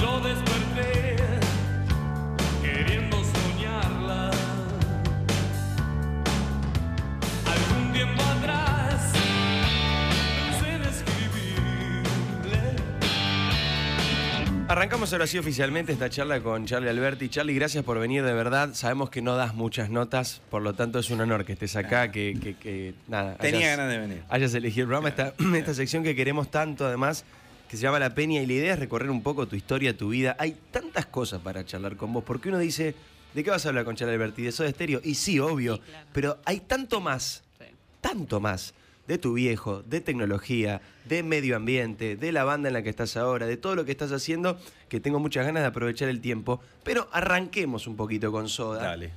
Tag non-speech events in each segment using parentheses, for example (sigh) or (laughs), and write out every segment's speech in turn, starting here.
yo desperté queriendo soñarla. Algún tiempo atrás pensé en escribirle. Arrancamos ahora sí oficialmente esta charla con Charlie Alberti. Charlie, gracias por venir de verdad. Sabemos que no das muchas notas, por lo tanto es un honor que estés acá, que, que- que, nada. Tenía hayas- ganas de venir. Hayas elegido el programa, esta, esta sección que queremos tanto además, que se llama La Peña y la idea es recorrer un poco tu historia, tu vida. Hay tantas cosas para charlar con vos, porque uno dice, ¿de qué vas a hablar con Charlie Alberti? ¿De Soda Stereo? Y sí, obvio, pero hay tanto más, tanto más de tu viejo, de tecnología, de medio ambiente, de la banda en la que estás ahora, de todo lo que estás haciendo, que tengo muchas ganas de aprovechar el tiempo. Pero arranquemos un poquito con Soda. Dale.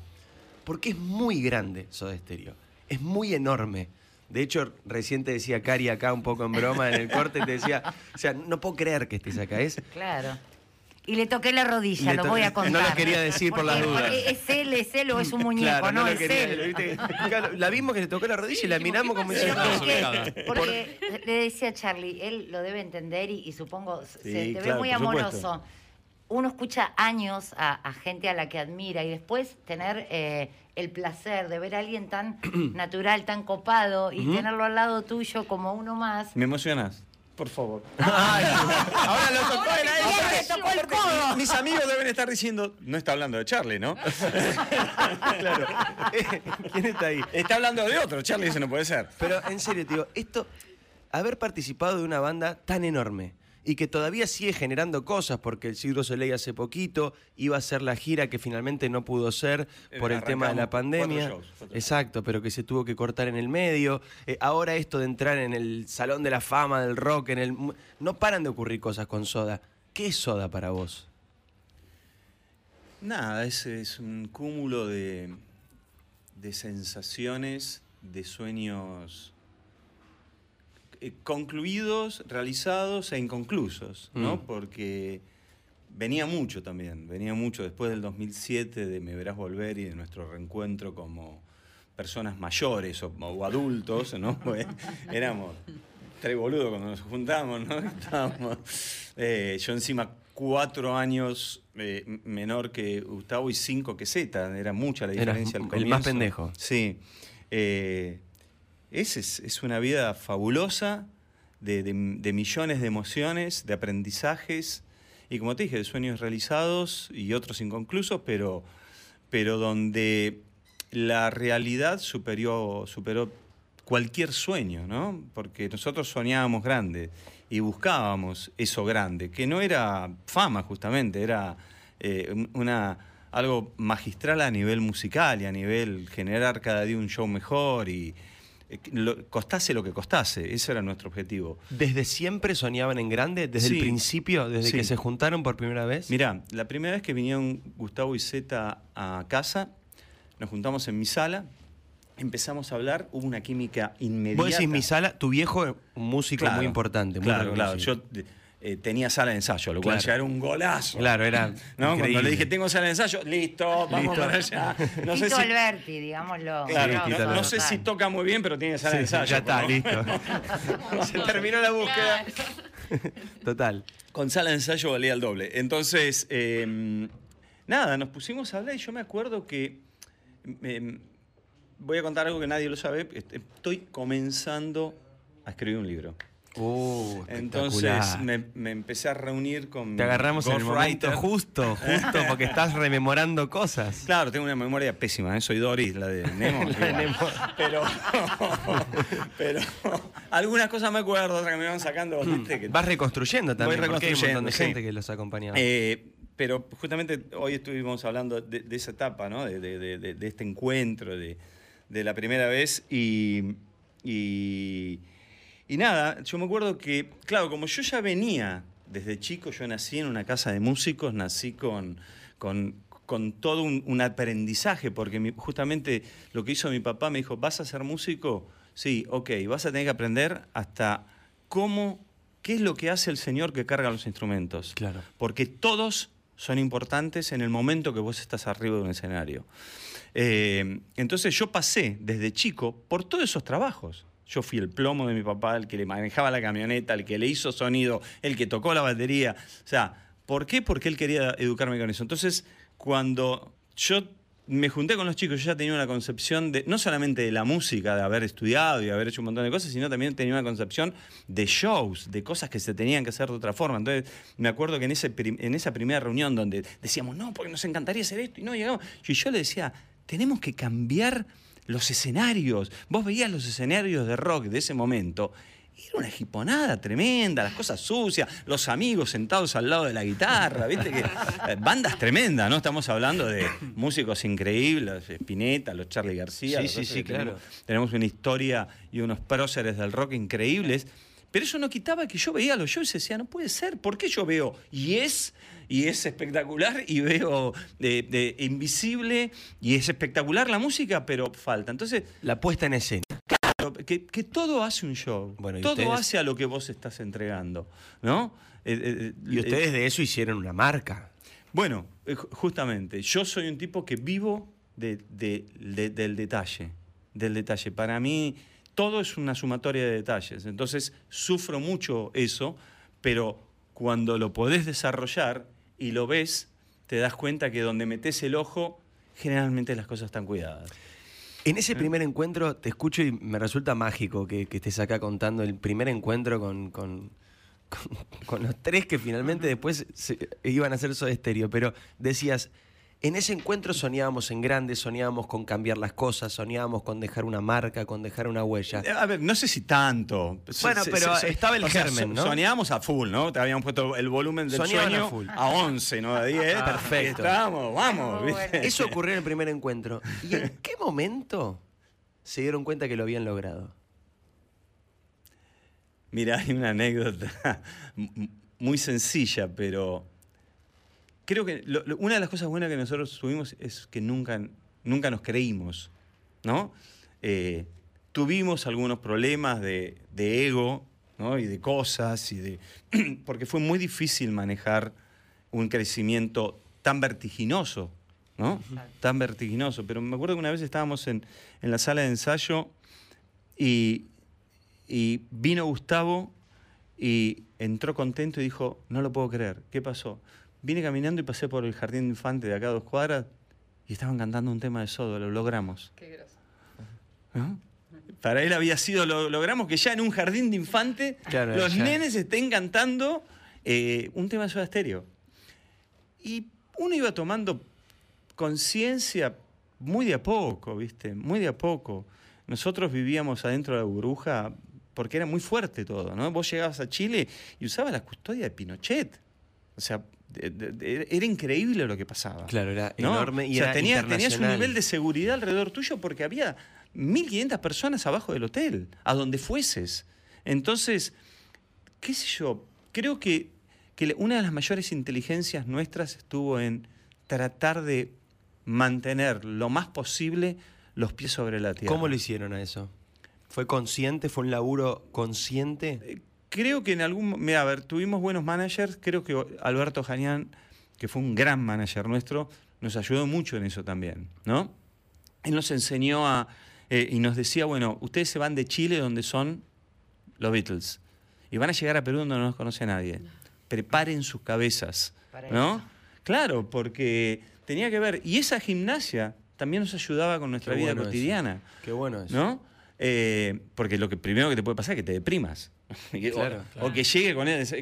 Porque es muy grande Soda Stereo. Es muy enorme. De hecho, recién te decía Cari acá un poco en broma en el corte, te decía, o sea, no puedo creer que estés acá. Es, Claro. Y le toqué la rodilla, lo voy a no contar. lo quería decir por las dudas. Es él, es él o es un (laughs) muñeco, Claro, no, lo es quería, él. ¿viste? Claro, La vimos que le tocó la rodilla y la miramos como diciendo, porque, porque le decía a Charlie, él lo debe entender y, y supongo se te ve muy amoroso. supuesto. Uno escucha años a, a gente a la que admira y después tener eh, el placer de ver a alguien tan (clears throat) natural, tan copado y tenerlo al lado tuyo como uno más. ¿Me emocionas? Por favor. (laughs) ahora lo tocó Ahora te tocó el codo. Mis amigos deben estar diciendo, no está hablando de Charlie, ¿no? (laughs) claro. (laughs) ¿Quién está ahí? Está hablando de otro. Charlie dice, no puede ser. Pero en serio, digo, esto, haber participado de una banda tan enorme y que todavía sigue generando cosas, porque el Siglo Soleil hace poquito iba a ser la gira que finalmente no pudo ser por Eh, el tema de la pandemia. cuatro shows, cuatro Exacto, pero que se tuvo que cortar en el medio. Eh, ahora esto de entrar en el Salón de la Fama del Rock, en el no paran de ocurrir cosas con Soda. ¿Qué es Soda para vos? Nada, es, es un cúmulo de, de sensaciones, de sueños concluidos, realizados e inconclusos, ¿no? Mm. Porque venía mucho también, venía mucho después del 2007 de Me Verás Volver y de nuestro reencuentro como personas mayores o, o adultos, ¿no? (laughs) Éramos tres boludos cuando nos juntamos, ¿no? (laughs) Estábamos, eh, yo encima cuatro años eh, menor que Gustavo y cinco que Z, era mucha la diferencia al el más comienzo. pendejo. Sí. Eh, es, es, es una vida fabulosa de, de- millones de emociones, de aprendizajes y como te dije, de sueños realizados y otros inconclusos, pero, pero donde la realidad superó, superó cualquier sueño, ¿no? Porque nosotros soñábamos grande y buscábamos eso grande, que no era fama justamente, era eh, un- una, algo magistral a nivel musical y a nivel generar cada día un show mejor y lo- costase lo que costase, ese era nuestro objetivo. ¿Desde siempre soñaban en grande? ¿Desde el principio? ¿Desde Sí. que se juntaron por primera vez? Mirá, la primera vez que vinieron Gustavo y Zeta a casa, nos juntamos en mi sala, empezamos a hablar, hubo una química inmediata. Vos decís mi sala, tu viejo, un músico Claro, muy importante. Muy claro, claro. Yo eh, tenía sala de ensayo, lo cual Claro. ya era un golazo. Claro, era (laughs) ¿No? Cuando le dije, tengo sala de ensayo, listo, vamos Listo. para allá. No sé si, Alberti, digámoslo. claro, Sí, no- sé si toca muy bien, pero tiene sala de sí, ensayo. ya está, ¿no? listo. (laughs) Se terminó la búsqueda. Total. Con sala de ensayo valía el doble. Entonces, eh, nada, nos pusimos a hablar y yo me acuerdo que. eh, voy a contar algo que nadie lo sabe. est- Estoy comenzando a escribir un libro. Uh, Entonces me, me empecé a reunir con. Te agarramos en el momento ghostwriter. justo, justo, porque estás rememorando cosas. (laughs) Claro, tengo una memoria pésima, ¿eh? soy Doris, la de Nemo. (laughs) igual. Nemo. Pero, (laughs) pero algunas cosas me acuerdo, otras que me van sacando. ¿viste? Que- Vas reconstruyendo también, porque hay un montón de reconstruyendo, sí. gente que los acompañaba. Eh, pero justamente hoy estuvimos hablando de, de esa etapa, ¿no? de, de- de- de- de este encuentro, de, de la primera vez. Y, y, y nada, yo me acuerdo que, claro, como yo ya venía desde chico, yo nací en una casa de músicos, nací con, con, con todo un, un aprendizaje, porque mi- justamente lo que hizo mi papá me dijo, ¿vas a ser músico? Sí, ok, vas a tener que aprender hasta cómo, qué es lo que hace el señor que carga los instrumentos. Claro. Porque todos son importantes en el momento que vos estás arriba de un escenario. Eh, entonces yo pasé desde chico por todos esos trabajos. Yo fui el plomo de mi papá, el que le manejaba la camioneta, el que le hizo sonido, el que tocó la batería. O sea, ¿Por qué? Porque él quería educarme con eso. Entonces, cuando yo me junté con los chicos, yo ya tenía una concepción de, no solamente de la música, de haber estudiado y haber hecho un montón de cosas, sino también tenía una concepción de shows, de cosas que se tenían que hacer de otra forma. Entonces, me acuerdo que en, ese, en esa primera reunión donde decíamos, no, porque nos encantaría hacer esto y no llegamos, y yo le decía, tenemos que cambiar los escenarios. Vos veías los escenarios de rock de ese momento. Era una jiponada tremenda, las cosas sucias, los amigos sentados al lado de la guitarra, ¿viste? Que, eh, bandas tremendas, ¿no? Estamos hablando de músicos increíbles, Spinetta, los Charlie García. Sí, los sí, sí, que tenemos- claro. Tenemos una historia y unos próceres del rock increíbles. Pero eso no quitaba que yo veía los shows y decía, no puede ser, ¿por qué yo veo Yes y es espectacular y veo de, de Invisible y es espectacular la música, pero falta? Entonces, La puesta en escena. que, que todo hace un show, Bueno, todo ustedes- hace a lo que vos estás entregando, ¿no? Eh, eh, Y eh, ustedes de eso hicieron una marca. bueno, eh, ju- justamente, yo soy un tipo que vivo de- de- de- del detalle, del detalle. Para mí todo es una sumatoria de detalles, entonces sufro mucho eso, pero cuando lo podés desarrollar y lo ves, te das cuenta que donde metes el ojo, generalmente las cosas están cuidadas. En ese primer encuentro te escucho y me resulta mágico que, que estés acá contando el primer encuentro con, con- con- (laughs) con los tres que finalmente después se- iban a hacer Soda Stereo. Pero decías, en ese encuentro soñábamos en grande, soñábamos con cambiar las cosas, soñábamos con dejar una marca, con dejar una huella. Eh, A ver, no sé si tanto. Bueno, pero estaba el germen, ¿no? Soñábamos a full, ¿no? Te habíamos puesto el volumen del Soñaban a sueño full. a, 11, ¿no? A 10. Ah, perfecto. Estábamos, vamos. Bueno. Eso (laughs) ocurrió en el primer encuentro. ¿Y en qué momento se dieron cuenta que lo habían logrado? Mira, hay una anécdota (laughs) muy sencilla, pero creo que lo- lo- una de las cosas buenas que nosotros tuvimos es que nunca, nunca nos creímos, ¿no? Eh, tuvimos algunos problemas de, de ego, ¿no? Y de cosas, y de, (clears throat) porque fue muy difícil manejar un crecimiento tan vertiginoso, ¿no? Tan vertiginoso. Pero me acuerdo que una vez estábamos en, en la sala de ensayo y, y vino Gustavo y entró contento y dijo, no lo puedo creer, ¿qué pasó? Vine caminando y pasé por el jardín de infante de acá a dos cuadras y estaban cantando un tema de Sodo, lo logramos. Qué groso. ¿no? Para él había sido, lo logramos que ya en un jardín de infante Claro, los ya. nenes estén cantando eh, un tema de Soda Stereo. Y uno iba tomando conciencia muy de a poco, ¿viste? Muy de a poco. Nosotros vivíamos adentro de la burbuja porque era muy fuerte todo, ¿no? Vos llegabas a Chile y usabas la custodia de Pinochet. O sea, era increíble lo que pasaba. Claro, era ¿no? enorme y o sea, era tenía- tenías un nivel de seguridad alrededor tuyo porque había 1.500 personas abajo del hotel, a donde fueses. Entonces, qué sé yo, creo que, que una de las mayores inteligencias nuestras estuvo en tratar de mantener lo más posible los pies sobre la tierra. ¿Cómo lo hicieron a eso? ¿Fue consciente? ¿Fue un laburo consciente? Creo que en algún... Mira, a ver, tuvimos buenos managers. Creo que Alberto Janián, que fue un gran manager nuestro, nos ayudó mucho en eso también, ¿no? Él nos enseñó a... eh, y nos decía, bueno, ustedes se van de Chile donde son los Beatles. Y van a llegar a Perú donde no nos conoce nadie. Preparen sus cabezas, Para ¿no? eso. Claro, porque tenía que ver... Y esa gimnasia también nos ayudaba con nuestra Qué vida bueno eso. cotidiana. Qué bueno eso. ¿No? Eh, porque lo que primero que te puede pasar es que te deprimas. (laughs) O- Claro, o, que llegue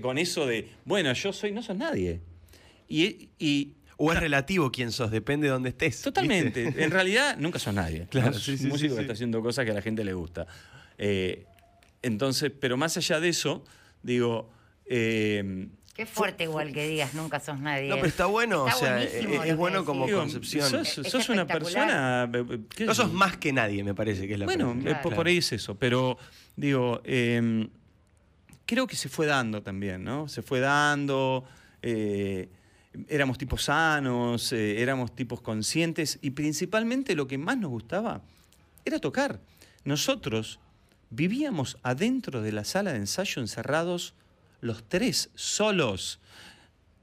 con, eso de, bueno, yo soy, no sos nadie. Y, y O es relativo quién sos, depende de dónde estés. totalmente, ¿viste? en realidad (laughs) nunca sos nadie. Claro, ¿no? Sí, un sí, músico que sí. está haciendo cosas que a la gente le gusta. Eh, entonces, pero más allá de eso, digo, eh, Qué fuerte igual que digas, nunca sos nadie. No, pero está bueno, Está o sea, buenísimo es, bueno como digo, concepción. sos, Es sos una persona... eh, qué no sos más que nadie, me parece que es la Bueno, eh, por, Claro. por ahí es eso, pero digo, eh, creo que se fue dando también, ¿no? Se fue dando, eh, éramos tipos sanos, eh, éramos tipos conscientes y principalmente lo que más nos gustaba era tocar. Nosotros vivíamos adentro de la sala de ensayo encerrados los tres solos.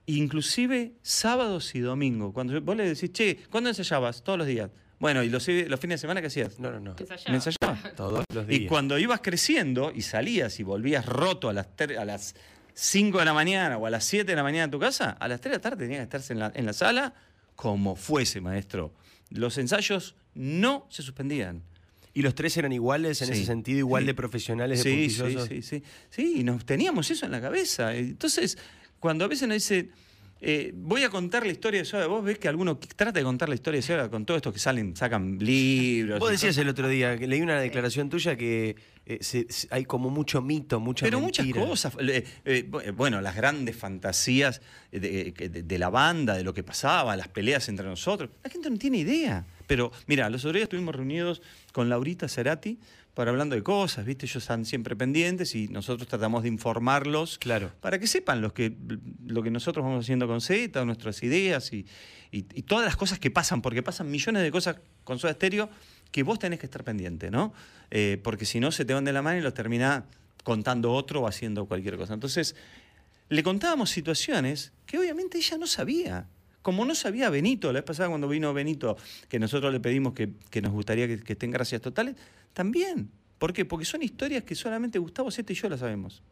Inclusive sábados y domingos. Cuando vos le decís, che, ¿cuándo ensayabas? Todos los días. Bueno, ¿y los, los fines de semana qué hacías? No, no, no. Ensayaba. ¿Me ensayabas? (laughs) Todos los días. Y cuando ibas creciendo y salías y volvías roto a las, a las 5 de la mañana o a las 7 de la mañana a tu casa, a las 3 de la tarde tenías que estarse en la, en la sala como fuese, maestro. Los ensayos no se suspendían. ¿Y los tres eran iguales en Sí, ese sentido, igual sí. de profesionales, de Sí, sí, sí, sí. Sí, y nos teníamos eso en la cabeza. Entonces, cuando a veces nos dice, eh, voy a contar la historia de Soda, vos ves que alguno trata de contar la historia de Soda con todo esto que salen, sacan libros. Vos decías el otro día, que leí una declaración tuya que eh, se- se- hay como mucho mito, mucha Pero mentira. muchas cosas. eh, bu- bueno, las grandes fantasías de, de- de la banda, de lo que pasaba, las peleas entre nosotros. La gente no tiene idea. Pero mira, los otros días estuvimos reunidos con Laurita Cerati para hablando de cosas, ¿viste? Ellos están siempre pendientes y nosotros tratamos de informarlos Claro. para que sepan los que, lo que nosotros vamos haciendo con Z, nuestras ideas y, y- y todas las cosas que pasan, porque pasan millones de cosas con Soda Stereo que vos tenés que estar pendiente, ¿no? Eh, porque si no, se te van de la mano y los termina contando otro o haciendo cualquier cosa. Entonces, le contábamos situaciones que obviamente ella no sabía. Como no sabía Benito, la vez pasada cuando vino Benito, que nosotros le pedimos que, que nos gustaría que, que estén gracias totales, también. ¿Por qué? Porque son historias que solamente Gustavo Zeta y yo las sabemos.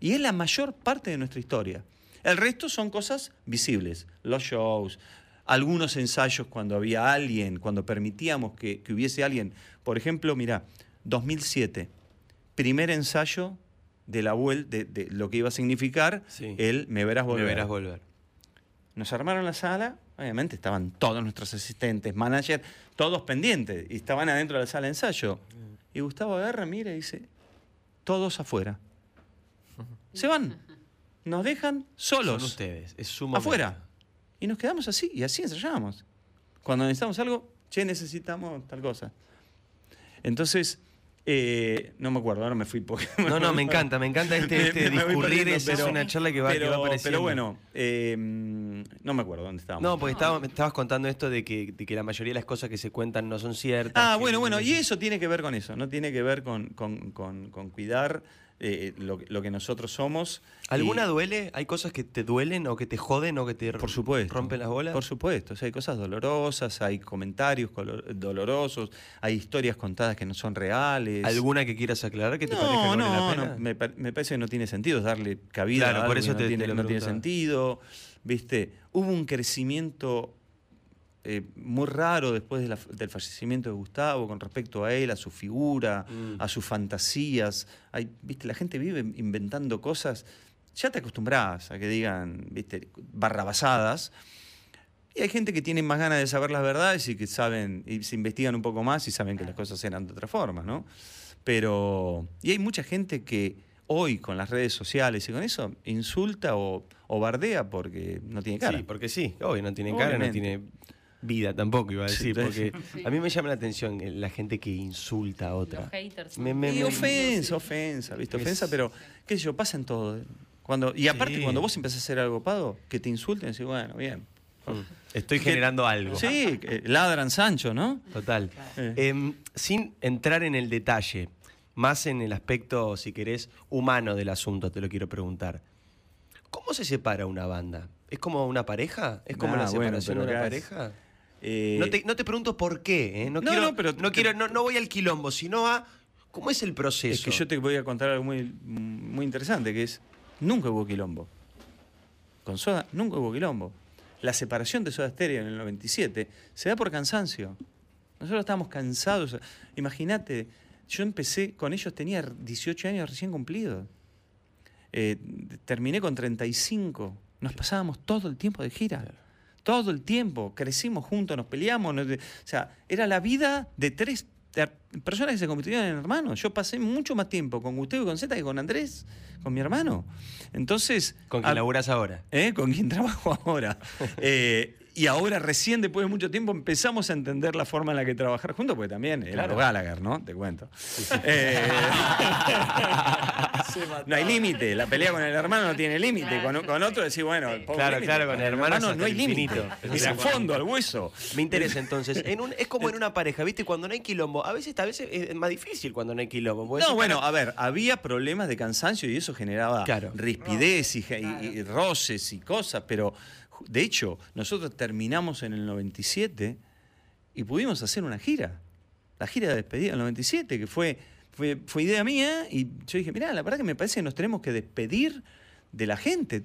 Y es la mayor parte de nuestra historia. El resto son cosas visibles, los shows, algunos ensayos cuando había alguien, cuando permitíamos que, que hubiese alguien. Por ejemplo, mira, 2007, primer ensayo de la vuelta, de, de lo que iba a significar Sí. el Me verás Me volver. verás volver. Nos armaron la sala, obviamente estaban todos nuestros asistentes, managers, todos pendientes, y estaban adentro de la sala de ensayo. Y Gustavo agarra, mira y dice, todos afuera. Se van, nos dejan solos, Son ustedes, es su momento. afuera. Y nos quedamos así, y así ensayábamos. Cuando necesitamos algo, che, necesitamos tal cosa. Entonces, eh, no me acuerdo, ahora me fui porque... No, no, me encanta, me encanta este, (laughs) este Me- discurrir, perdiendo, es, es pero- una charla que va, que pero, va apareciendo. Pero bueno, eh, no me acuerdo dónde estábamos. No, porque estaba- estabas contando esto de que, de que la mayoría de las cosas que se cuentan no son ciertas. Ah, que- bueno, bueno, y eso tiene que ver con eso, no tiene que ver con, con- con- con cuidar eh, lo, lo que nosotros somos. ¿Alguna Y- duele? ¿Hay cosas que te duelen o que te joden o que te Por supuesto. rompen las bolas? Por supuesto. O sea, hay cosas dolorosas, hay comentarios dolorosos, hay historias contadas que no son reales. ¿Alguna que quieras aclarar que te no, parezca que vale no, la pena? no, me, me parece que no tiene sentido darle cabida Claro, a por algo eso que te- no, tiene, no tiene sentido. ¿Viste? Hubo un crecimiento eh, muy raro después de la- del fallecimiento de Gustavo con respecto a él, a su figura, Mm. a sus fantasías. Hay, ¿viste? La gente vive inventando cosas. Ya te acostumbras a que digan, ¿viste? barrabasadas. Y hay gente que tiene más ganas de saber las verdades y que saben, y se investigan un poco más y saben que las cosas eran de otra forma, ¿no? Pero, y hay mucha gente que hoy con las redes sociales y con eso insulta o, o bardea porque no tiene cara. Sí, porque sí, obvio, no tiene cara, no tiene vida tampoco, iba a decir. Porque a mí me llama la atención la gente que insulta a otra. Los haters. Me- son- me- Y me- ofensa, ofensa, ¿viste? Es- Ofensa, pero qué sé yo, pasa en todo. Cuando, y aparte, Sí. cuando vos empezás a hacer algo pado, que te insulten, decís, bueno, bien. Mm. Estoy Que- generando algo. Sí, ladran Sancho, ¿no? Total. Eh. Em, sin entrar en el detalle, más en el aspecto, si querés, humano del asunto, te lo quiero preguntar. ¿Cómo se separa una banda? ¿Es como una pareja? ¿Es como la bueno, separación de una pareja? Eh, No te, no te pregunto por qué, ¿eh? No, No, quiero, no, pero- no, quiero, no, no voy al quilombo, sino a cómo es el proceso. Es que yo te voy a contar algo muy, muy interesante, que es, nunca hubo quilombo. Con Soda nunca hubo quilombo. La separación de Soda Stereo en el 97 se da por cansancio. Nosotros estábamos cansados. Imagínate, yo empecé con ellos, tenía 18 años recién cumplidos. Eh, terminé con 35. Nos pasábamos todo el tiempo de gira. Todo el tiempo. Crecimos juntos, nos peleamos. nos o sea, era la vida de tres personas que se convirtieron en hermanos. Yo pasé mucho más tiempo con Gustavo y con Zeta que con Andrés, con mi hermano. Entonces. ¿Con quién a- laburas ahora? ¿eh? con quien (laughs) trabajo ahora. Eh, (laughs) y ahora recién, después de mucho tiempo, empezamos a entender la forma en la que trabajar juntos, porque también era Claro. los Gallagher, ¿no? Te cuento. Eh, no hay límite, la pelea con el hermano no tiene límite. Con, con otro decís, bueno, pongo Claro, claro, con el hermano es no hay límite. Es al fondo, al hueso. Me interesa entonces. En un, es como en una pareja, ¿viste? Cuando no hay quilombo. A veces, a veces es más difícil cuando no hay quilombo. No, bueno, a ver, había problemas de cansancio y eso generaba Claro. rispidez y, y- y roces y cosas, pero de hecho, nosotros terminamos en el 97 y pudimos hacer una gira. La gira de despedida del 97, que fue, fue, fue idea mía y yo dije, mirá, la verdad que me parece que nos tenemos que despedir de la gente.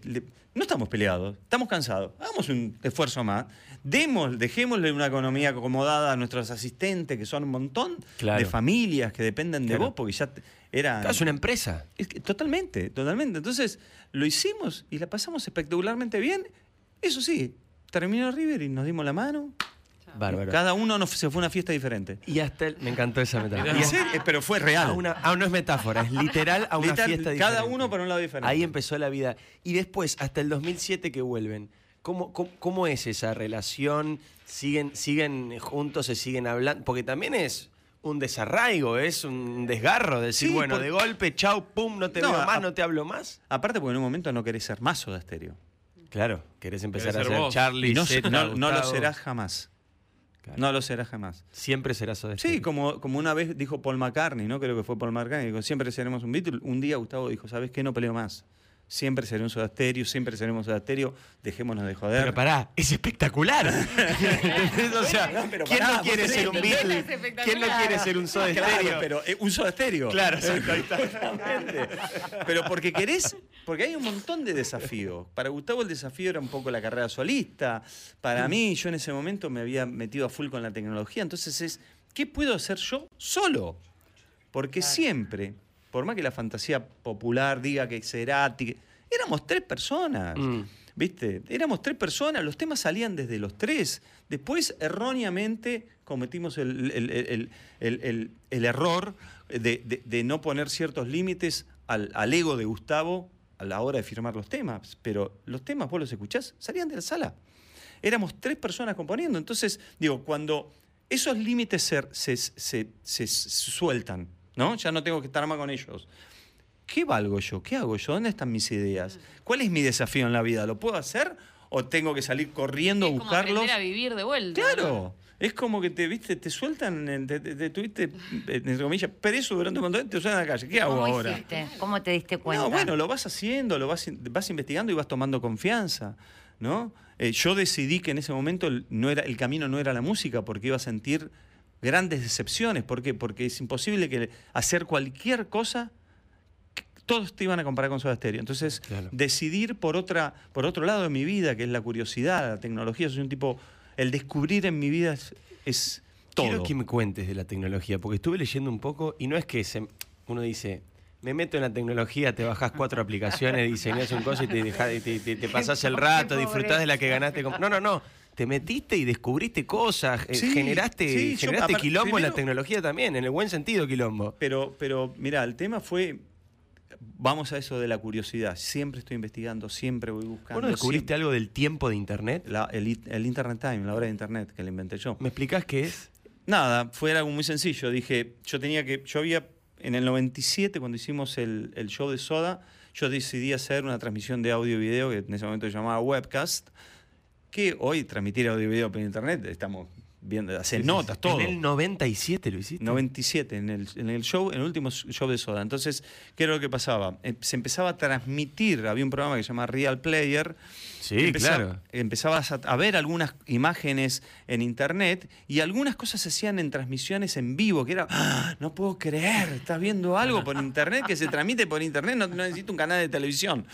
No estamos peleados, estamos cansados. Hagamos un esfuerzo más. Demos, dejémosle una economía acomodada a nuestros asistentes, que son un montón Claro. de familias que dependen de Claro. vos, porque ya. Claro, es una empresa. Es que totalmente, totalmente. Entonces, lo hicimos y la pasamos espectacularmente bien. Eso sí, terminó River y nos dimos la mano. Bárbaro. Cada uno nos, se fue a una fiesta diferente. Y hasta el- me encantó esa metáfora. Pero fue real. a una, no es metáfora, es literal a una Literal, fiesta diferente. cada uno para un lado diferente. Ahí empezó la vida. Y después, hasta el 2007 que vuelven, ¿cómo, cómo, cómo es esa relación? ¿Siguen, ¿Siguen juntos, se siguen hablando? Porque también es un desarraigo, es un desgarro. Decir, Sí, bueno, por- de golpe, chau, pum, no te No, veo más, a- no te hablo más. Aparte, porque en un momento no querés ser más Soda Stereo. Claro, querés empezar Querés a ser. Charlie, Y no, Zeta, no- no lo serás jamás. Claro. No lo serás jamás. Siempre serás Soda Sí, como, como una vez dijo Paul McCartney, ¿no? Creo que fue Paul McCartney, dijo, siempre seremos un Beatle. Un día Gustavo dijo, ¿sabes qué? No peleo más. Siempre seré un Soda Stereo, siempre seremos Soda Stereo, dejémonos de joder. Pero pará, es espectacular. (laughs) O sea, pero ¿quién pará, no quiere ser un Beatle? ¿Quién no quiere ser un Soda Claro, Stereo? pero eh, un Soda Stereo. Claro. Exactamente. Pero porque querés, porque hay un montón de desafíos. Para Gustavo el desafío era un poco la carrera solista. Para mí, yo en ese momento me había metido a full con la tecnología. Entonces es, ¿qué puedo hacer yo solo? Porque siempre, por más que la fantasía popular diga que Cerati, que- éramos tres personas. Mm. ¿Viste? Éramos tres personas, los temas salían desde los tres. Después, erróneamente, cometimos el, el- el- el- el- el error de, de- de no poner ciertos límites al, al ego de Gustavo a la hora de firmar los temas. Pero los temas, vos los escuchás, salían de la sala. Éramos tres personas componiendo. Entonces, digo, cuando esos límites se, se- se- se sueltan, ¿no? Ya no tengo que estar más con ellos. ¿Qué valgo yo? ¿Qué hago yo? ¿Dónde están mis ideas? ¿Cuál es mi desafío en la vida? ¿Lo puedo hacer o tengo que salir corriendo a Es como buscarlos? aprender a vivir de vuelta. Claro. Es como que te, viste, te sueltan, te, te- te tuviste, entre comillas, preso durante un montón te sueltan a la calle. ¿Qué hago ¿Cómo ahora? hiciste? ¿Cómo te diste cuenta? No, bueno, lo vas haciendo, lo vas, vas investigando y vas tomando confianza, ¿no? Eh, yo decidí que en ese momento no era, el camino no era la música porque iba a sentir grandes decepciones. ¿Por qué? Porque es imposible que hacer cualquier cosa todos te iban a comparar con Soda Stereo. Entonces, Claro. decidir por, otra, por otro lado de mi vida, que es la curiosidad, la tecnología, soy un tipo... El descubrir en mi vida es, es todo. Quiero que me cuentes de la tecnología, porque estuve leyendo un poco y no es que se- uno dice, me meto en la tecnología, te bajás cuatro aplicaciones, diseñas un coso y te, dejás- te, te- te (laughs) pasás el rato, disfrutás de la que ganaste. con- No, no, no. Te metiste y descubriste cosas, eh, Sí, generaste, sí, generaste quilombo en la tecnología también, en el buen sentido quilombo. Pero, pero mira, el tema fue, vamos a eso de la curiosidad. Siempre estoy investigando, siempre voy buscando. ¿Vos no descubriste siempre- algo del tiempo de Internet? la- el, it- el Internet Time, la hora de Internet que la inventé yo. ¿Me explicás qué es? Nada, fue algo muy sencillo. Dije, yo tenía que, yo había, en el 97, cuando hicimos el, el show de Soda, yo decidí hacer una transmisión de audio y video, que en ese momento se llamaba webcast, que hoy transmitir audio y video por internet, estamos viendo, hacer notas, todo. En el 97 lo hiciste. 97, en el, en el show, en el último show de Soda. Entonces, ¿qué era lo que pasaba? Eh, Se empezaba a transmitir, había un programa que se llama Real Player. Sí, Empezaba- claro. Empezabas a, a ver algunas imágenes en internet y algunas cosas se hacían en transmisiones en vivo, que era, "Ah, no puedo creer, estás viendo algo por internet que se transmite por internet, no, no necesito un canal de televisión.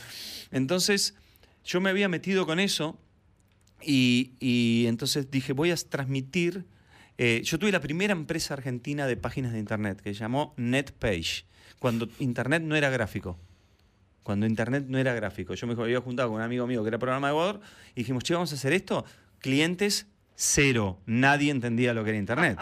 Entonces, yo me había metido con eso y, entonces dije, voy a transmitir. eh, yo tuve la primera empresa argentina de páginas de internet que se llamó NetPage, cuando internet no era gráfico. Cuando internet no era gráfico. Yo me había juntado con un amigo mío que era programador y dijimos, che, vamos a hacer esto. Clientes, cero. Nadie entendía lo que era internet.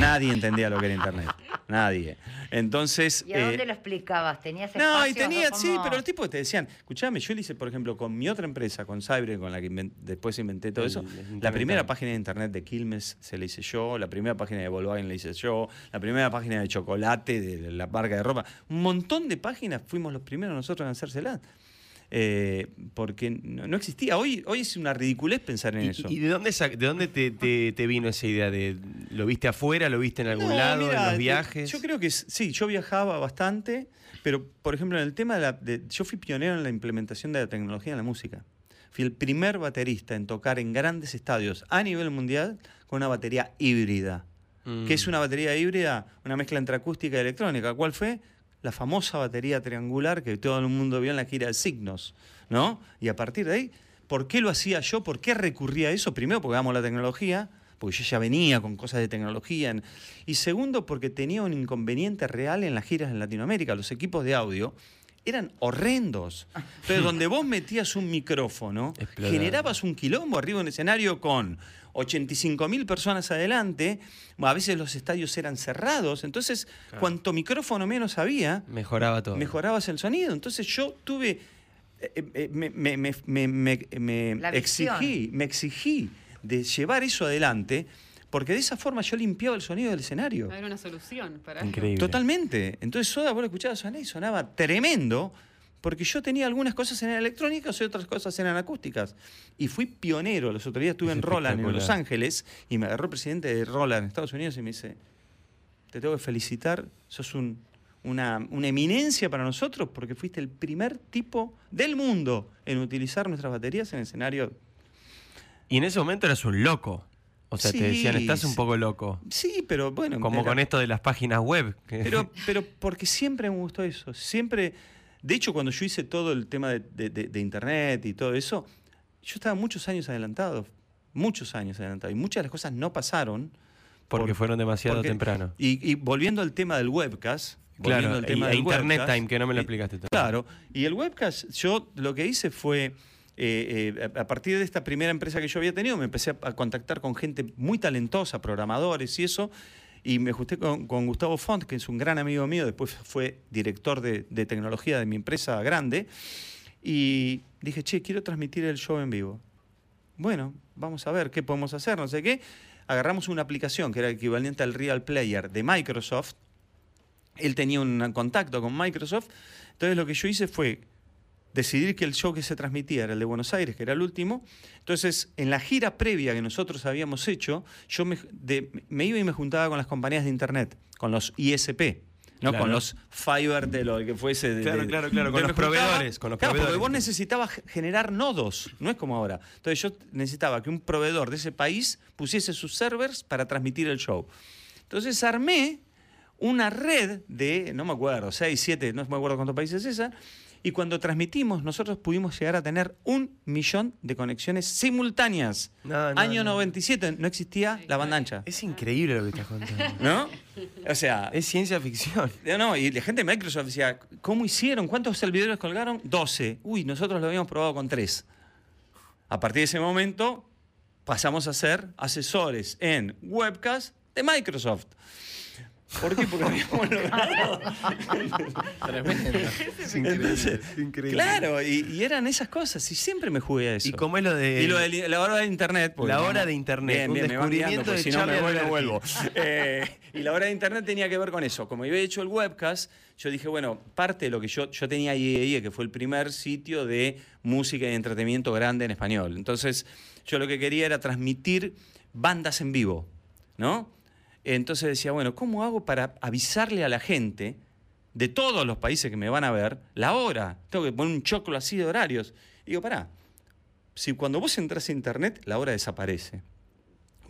Nadie entendía lo que era internet. Nadie. Entonces. ¿Y a eh, dónde lo explicabas? ¿Tenías no, y tenía, como- sí, pero los tipos te decían, escuchame, yo le hice, por ejemplo, con mi otra empresa, con Cyber, con la que después inventé todo El- eso, el la primera página de internet de Quilmes se la hice yo, la primera página de Volkswagen la hice yo, la primera página de chocolate, de la marca de ropa, un montón de páginas fuimos los primeros nosotros en hacérselas. Eh, porque no, no existía. Hoy, hoy es una ridiculez pensar en ¿Y, eso. y de dónde, de dónde te, te- te vino esa idea? de ¿Lo viste afuera? ¿Lo viste en algún No, lado? mira, ¿En los viajes? Yo creo que sí, yo viajaba bastante, pero por ejemplo en el tema de la... de- yo fui pionero en la implementación de la tecnología en la música. Fui el primer baterista en tocar en grandes estadios a nivel mundial con una batería híbrida. Mm. ¿Qué es una batería híbrida? Una mezcla entre acústica y electrónica. ¿Cuál fue? La famosa batería triangular que todo el mundo vio en la gira de Signos, ¿no? Y a partir de ahí, ¿por qué lo hacía yo? ¿Por qué recurría a eso? Primero, porque amo la tecnología, porque yo ya venía con cosas de tecnología. Y segundo, porque tenía un inconveniente real en las giras en Latinoamérica. Los equipos de audio eran horrendos. Entonces, donde vos metías un micrófono, generabas un quilombo arriba en un escenario con 85 mil personas adelante. A veces los estadios eran cerrados. Entonces, cuanto micrófono menos había, Mejoraba todo. mejorabas el sonido. Entonces yo tuve, eh, eh, me, me- me- me- exigí, me exigí de llevar eso adelante, porque de esa forma yo limpiaba el sonido del escenario. Era una solución para Increíble. Totalmente. Entonces Soda, vos lo escuchabas sonar y sonaba tremendo, porque yo tenía algunas cosas en electrónicas y otras cosas eran acústicas. Y fui pionero. Los otros días estuve Es en Roland, en Los. Ángeles, y me agarró el presidente de Roland en Estados Unidos y me dice, te tengo que felicitar, sos un- una, una eminencia para nosotros porque fuiste el primer tipo del mundo en utilizar nuestras baterías en escenario. Y en ese momento eras un loco. O sea, Sí, te decían, estás un poco loco. Sí, pero bueno. Como con esto de las páginas web. Pero, (laughs) pero porque siempre me gustó eso. Siempre. De hecho, cuando yo hice todo el tema de, de- de- de internet y todo eso, yo estaba muchos años adelantado. Muchos años adelantado. Y muchas de las cosas no pasaron. porque por- fueron demasiado porque- temprano. Y, y volviendo al tema del webcast. volviendo Claro, al tema y- del Internet webcast, Time, que no me lo y- explicaste todavía. Claro. Y el webcast, yo lo que hice fue. Eh, eh, a partir de esta primera empresa que yo había tenido, me empecé a, contactar con gente muy talentosa, programadores y eso, y me ajusté con, con Gustavo Font, que es un gran amigo mío, después fue director de, de tecnología de mi empresa grande, y dije, che, quiero transmitir el show en vivo. Bueno, vamos a ver qué podemos hacer, no sé qué. Agarramos una aplicación que era equivalente al Real Player de Microsoft, él tenía un contacto con Microsoft. Entonces lo que yo hice fue decidir que el show que se transmitía era el de Buenos Aires, que era el último. Entonces, en la gira previa que nosotros habíamos hecho, yo me, de- me iba y me juntaba con las compañías de Internet, con los ISP. ¿no? Claro. Con los fiber de lo que fuese. de- Claro, de- claro, claro, con los proveedores, con los claro, proveedores. porque vos necesitabas ge- generar nodos, no es como ahora. Entonces yo necesitaba que un proveedor de ese país pusiese sus servers para transmitir el show. Entonces armé una red de, no me acuerdo, 6, 7, no me acuerdo cuántos países es esa, y cuando transmitimos nosotros pudimos llegar a tener un millón de conexiones simultáneas. No, no, Año no. 97 no existía la banda ancha. Es increíble lo que estás contando. (laughs) ¿No? O sea, es ciencia ficción. no, no, y la gente de Microsoft decía, ¿cómo hicieron? ¿Cuántos servidores colgaron? 12. Uy, nosotros lo habíamos probado con 3. A partir de ese momento pasamos a ser asesores en webcast de Microsoft. ¿Por qué? Porque habíamos (laughs) logrado. (laughs) Es increíble. Entonces, increíble. Claro, y, y eran esas cosas, y siempre me jugué a eso. ¿Y cómo es lo de.? Y lo de la hora de internet. porque La hora de internet, Bien, un bien, me descubrimiento guiando, porque de si no me Alberti. vuelvo. (laughs) Eh, y la hora de internet tenía que ver con eso. Como yo había hecho el webcast, yo dije, bueno, parte de lo que yo, yo tenía IEIE, que fue el primer sitio de música y entretenimiento grande en español. Entonces, yo lo que quería era transmitir bandas en vivo, ¿no? Entonces decía, bueno, ¿cómo hago para avisarle a la gente de todos los países que me van a ver la hora? Tengo que poner un choclo así de horarios. Y digo, pará, si cuando vos entras a internet, la hora desaparece.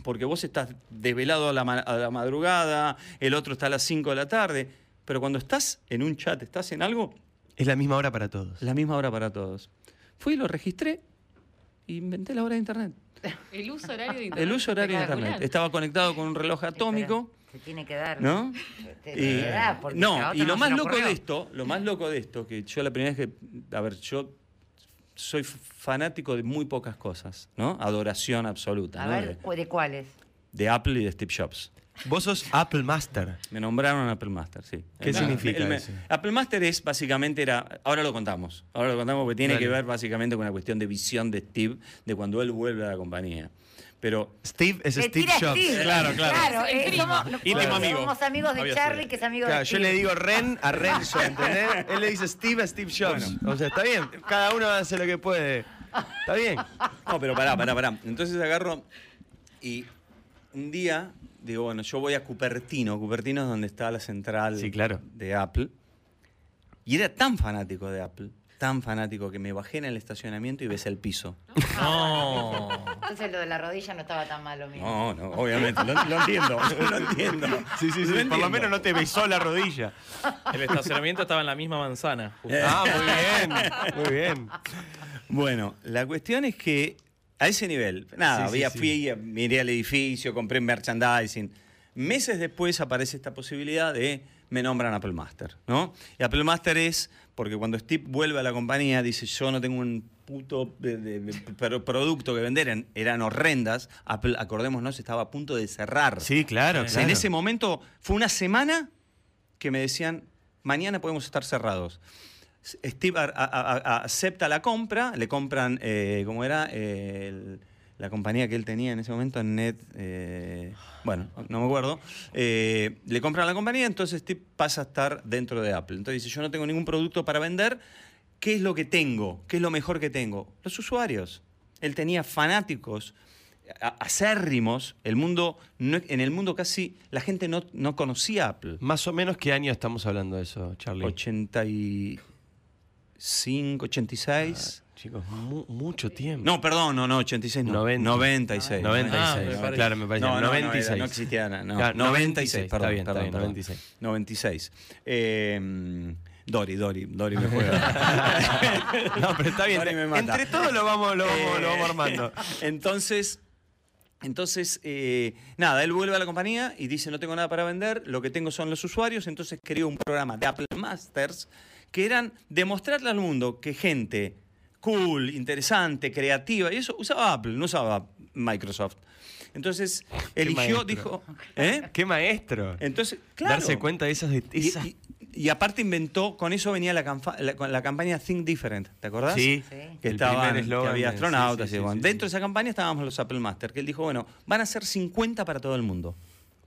Porque vos estás desvelado a la, a la madrugada, el otro está a las 5 de la tarde, pero cuando estás en un chat, estás en algo, Es la misma hora para todos. la misma hora para todos. Fui, lo registré inventé la hora de internet. (laughs) El uso horario de internet. El uso horario de internet. Estaba conectado con un reloj atómico. Se tiene que dar. ¿No? Te- Y- te da, porque no, y lo no más loco ocurrió. de esto, lo más loco de esto, que yo la primera vez que, a ver, yo soy fanático de muy pocas cosas, ¿no? Adoración absoluta, A ¿no? ver, De, ¿cu- ¿de cuáles? de Apple y de Steve Jobs. Vos sos Apple Master. Me nombraron Apple Master, sí. ¿Qué El- significa el- eso? Apple Master es básicamente era, ahora lo contamos, ahora lo contamos porque tiene Dale. que ver básicamente con una cuestión de visión de Steve de cuando él vuelve a la compañía. Pero Steve es Steve Jobs. Steve. Claro, claro. Claro, eh, somos, Íntimo somos amigo. amigos de Obvio, Charlie, que es amigo Claro, de yo Steve. le digo Ren a (laughs) Renzo, ¿entendés? Él le dice Steve a Steve Jobs. O sea, está bien. Cada uno hace lo que puede. Está bien. No, pero pará, pará, pará. Entonces agarro y un día digo, bueno, yo voy a Cupertino. Cupertino es donde está la central Sí, claro. de Apple. Y era tan fanático de Apple, tan fanático que me bajé en el estacionamiento y besé el piso. No. Entonces lo de la rodilla no estaba tan malo mismo. No, no, obviamente, lo, lo entiendo, (laughs) lo entiendo. Sí, sí, sí. Lo Por lo menos no te besó la rodilla. El estacionamiento estaba en la misma manzana. justo. Ah, muy bien. Muy bien. Bueno, la cuestión es que a ese nivel, nada, Sí, había, sí. fui, miré al edificio, compré merchandising. Meses después aparece esta posibilidad de me nombran Apple Master, ¿no? Y Apple Master es porque cuando Steve vuelve a la compañía dice yo no tengo un puto de- de- de pro- producto que vender, eran, eran horrendas. Apple, acordémonos, estaba a punto de cerrar. Sí, claro, O sea, claro. En ese momento fue una semana que me decían, mañana podemos estar cerrados. Steve a- a- a- acepta la compra, le compran, eh, ¿cómo era? Eh, el- la compañía que él tenía en ese momento, Net, eh, bueno, no me acuerdo, eh, le compran la compañía, entonces Steve pasa a estar dentro de Apple. Entonces dice, yo no tengo ningún producto para vender, ¿qué es lo que tengo? ¿Qué es lo mejor que tengo? Los usuarios. Él tenía fanáticos acérrimos, el mundo, no- en el mundo casi la gente no, no conocía Apple. Más o menos, ¿qué año estamos hablando de eso, Charlie? 85, 86. Chicos, mu- mucho tiempo. No, perdón, no, no, 86, no. 90. 96. 96, Ah, me parece. claro, me parece. No, no, no, 96. era- no existía nada, no. Claro, 96, perdón, está bien, perdón, está bien, perdón. 96. 96. Eh, Dori, Dori, Dori me juega. (laughs) No, pero está bien. Dori me mata. Entre todos lo vamos, lo vamos, lo vamos Eh, armando. (laughs) Entonces, entonces eh, nada, él vuelve a la compañía y dice, no tengo nada para vender, lo que tengo son los usuarios, entonces creó un programa de Apple Masters que eran demostrarle al mundo que gente cool, interesante, creativa, y eso usaba Apple, no usaba Microsoft. Entonces, eligió, maestro. dijo, (laughs) ¿eh? ¡Qué maestro! Entonces, claro. Darse cuenta de esas... de- Y, esas- y- y aparte inventó, con eso venía la, la- campaña Think Different, ¿te acordás? Sí, Sí. que el estaban, que había astronautas sí, sí, y sí, Dentro sí. de esa campaña estábamos los Apple Master, que él dijo, bueno, van a ser 50 para todo el mundo.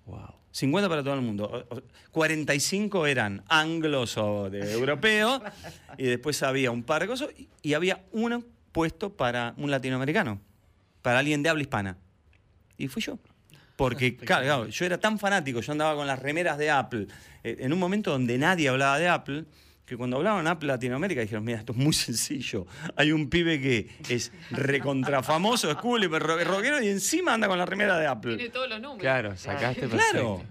Wow. 50 para todo el mundo. O- o- 45 eran anglos o de europeos, (laughs) y después había un par de cosas, y- había uno puesto para un latinoamericano, para alguien de habla hispana. Y fui yo. Porque, (laughs) claro, yo era tan fanático, yo andaba con las remeras de Apple, eh, en un momento donde nadie hablaba de Apple, que cuando hablaban Apple Latinoamérica dijeron, mira, esto es muy sencillo. Hay un pibe que es recontrafamoso, es cool rockero, y encima anda con la remera de Apple. Tiene todos los números. Claro, sacaste Claro. perfecto.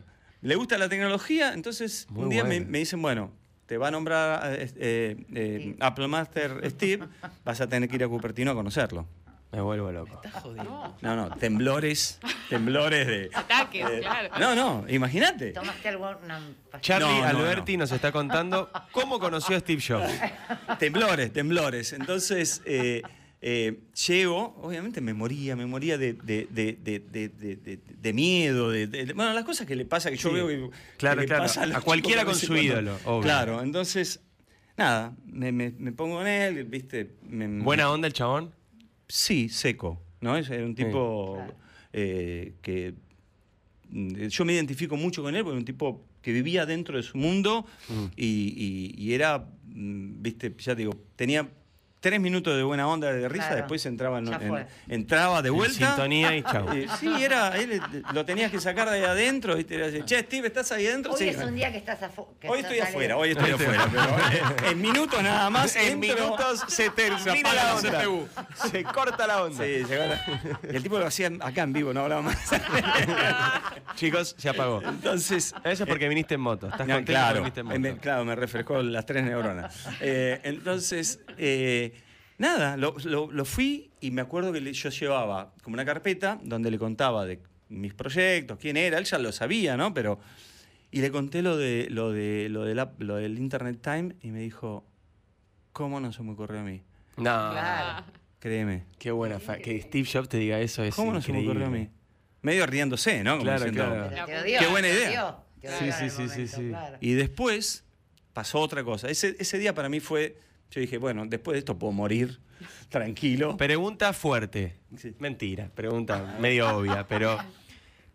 Le gusta la tecnología, entonces Muy un día me dicen, bueno, te va a nombrar eh, eh, eh, Apple Master Steve, vas a tener que ir a Cupertino a conocerlo. Me vuelvo loco. No, No, no, temblores, temblores de... ataques, de- claro. No, no, imagínate. ¿Tomaste alguna pastilla? Charlie No, no, Alberti nos está contando cómo conoció a Steve Jobs. Temblores, temblores. Entonces, eh, eh, llego, obviamente me moría, me moría de, de, de, de, de, de- de- de miedo, de, de- bueno, las cosas que le pasa, que yo Sí. veo que, Claro, que le claro. pasa A cualquiera con su en ídolo, obvio. Claro, entonces, nada, me, me- me pongo con él, viste. me- Buena onda el chabón. Sí, seco, ¿no? Es era un tipo eh, que mm, yo me identifico mucho con él porque era un tipo que vivía dentro de su mundo Mm. y, y- y era, mm, viste, ya te digo, tenía tres minutos de buena onda de risa, Claro, después entraba, en- en- entraba de En vuelta. sintonía y chau. Eh, sí, era, él, eh, lo tenías que sacar de ahí adentro, ¿viste? Era así, che, Steve, ¿estás ahí adentro? Hoy Sí. es un día que estás afuera. Hoy estoy afuera, hoy estoy afuera, pero eh, en minutos nada más. En entro- minutos se termina (laughs) la la onda. Se corta la onda. Sí, llegó la- y el tipo lo hacía acá en vivo, no hablaba más. (laughs) Chicos, se apagó. Entonces. Eso es porque viniste en moto. ¿Estás No, contento claro, viniste en moto? me, claro, me refrescó las tres neuronas. Eh, entonces, eh, nada, lo, lo- lo fui y me acuerdo que yo llevaba como una carpeta donde le contaba de mis proyectos, quién era, él ya lo sabía, ¿no? Pero. Y le conté lo de lo de lo del app- lo del Internet Time y me dijo, ¿cómo no se me ocurrió a mí? No. Claro. Créeme. Qué buena. fa- Que Steve Jobs te diga eso es ¿Cómo no se me ocurrió a mí? Medio riéndose, ¿no? Como Claro, diciendo, Qué buena idea. Sí, sí, sí, sí, momento, sí. Y después pasó otra cosa. Ese, ese día para mí fue, yo dije, bueno, después de esto puedo morir (laughs) tranquilo. Pregunta fuerte. Sí. Mentira, pregunta medio (laughs) obvia, pero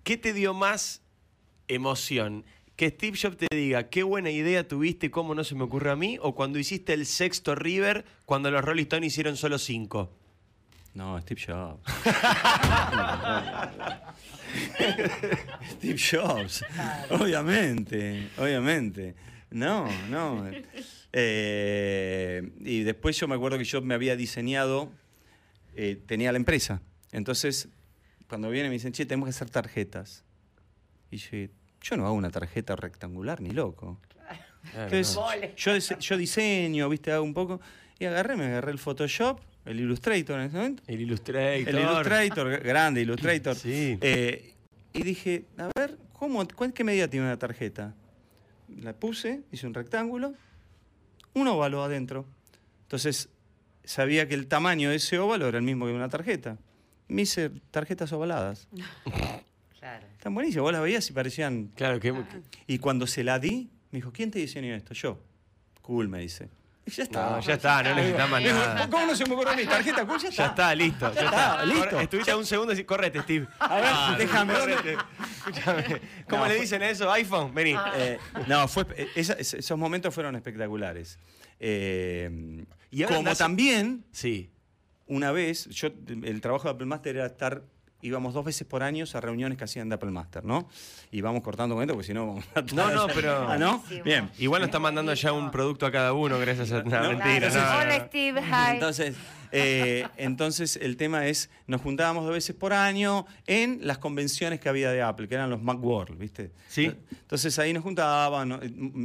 ¿qué te dio más emoción? Que Steve Jobs te diga, qué buena idea tuviste, cómo no se me ocurrió a mí, o cuando hiciste el sexto River, cuando los Rolling Stones hicieron solo cinco. No, Steve Jobs. (laughs) Steve Jobs. Obviamente, obviamente. No, no. Eh, y después yo me acuerdo que yo me había diseñado, eh, tenía la empresa. Entonces, cuando viene me dicen, che, tenemos que hacer tarjetas. Y yo, yo no hago una tarjeta rectangular ni loco. Entonces, yo, yo diseño, viste, hago un poco. Y agarré, me agarré el Photoshop, el Illustrator en ese momento. El Illustrator. El Illustrator, grande Illustrator. Sí. Eh, y dije, a ver, ¿cómo, cuál- ¿qué medida tiene una tarjeta? La puse, hice un rectángulo, un óvalo adentro. Entonces, sabía que el tamaño de ese óvalo era el mismo que una tarjeta. Me hice tarjetas ovaladas. (laughs) Claro. Están buenísimas, vos las veías y parecían... Claro, que, Y cuando se la di, me dijo, ¿quién te diseñó esto? Yo. Cool, me dice. Ya está. No, ya está, no necesitas más nada. ¿Cómo no se me ocurrió mí? ¿Tarjeta cool? Ya está. Ya está, listo. Ya, está, está, listo. Estuviste a un segundo y decís, correte, Steve. A ver, déjame, ¿dónde? correte. Escúchame. ¿Cómo No, le dicen eso? iPhone, vení. Eh, no, fue, eh, esa- esos momentos fueron espectaculares. Eh, Y ahora como andás- también, Sí. una vez, yo el trabajo de Apple Master era estar, íbamos dos veces por año a reuniones que hacían de Apple Master, ¿no? Y vamos cortando con esto, porque si no vamos a No, no, pero- Ah, ¿no? Bien. Igual nos están mandando ya un producto a cada uno, gracias a. No, No, mentira, entonces- no, no, Hola. Steve, hi. Entonces, eh, entonces el tema es, nos juntábamos dos veces por año en las convenciones que había de Apple, que eran los Macworld, ¿viste? Sí. Entonces ahí nos juntaban ¿no?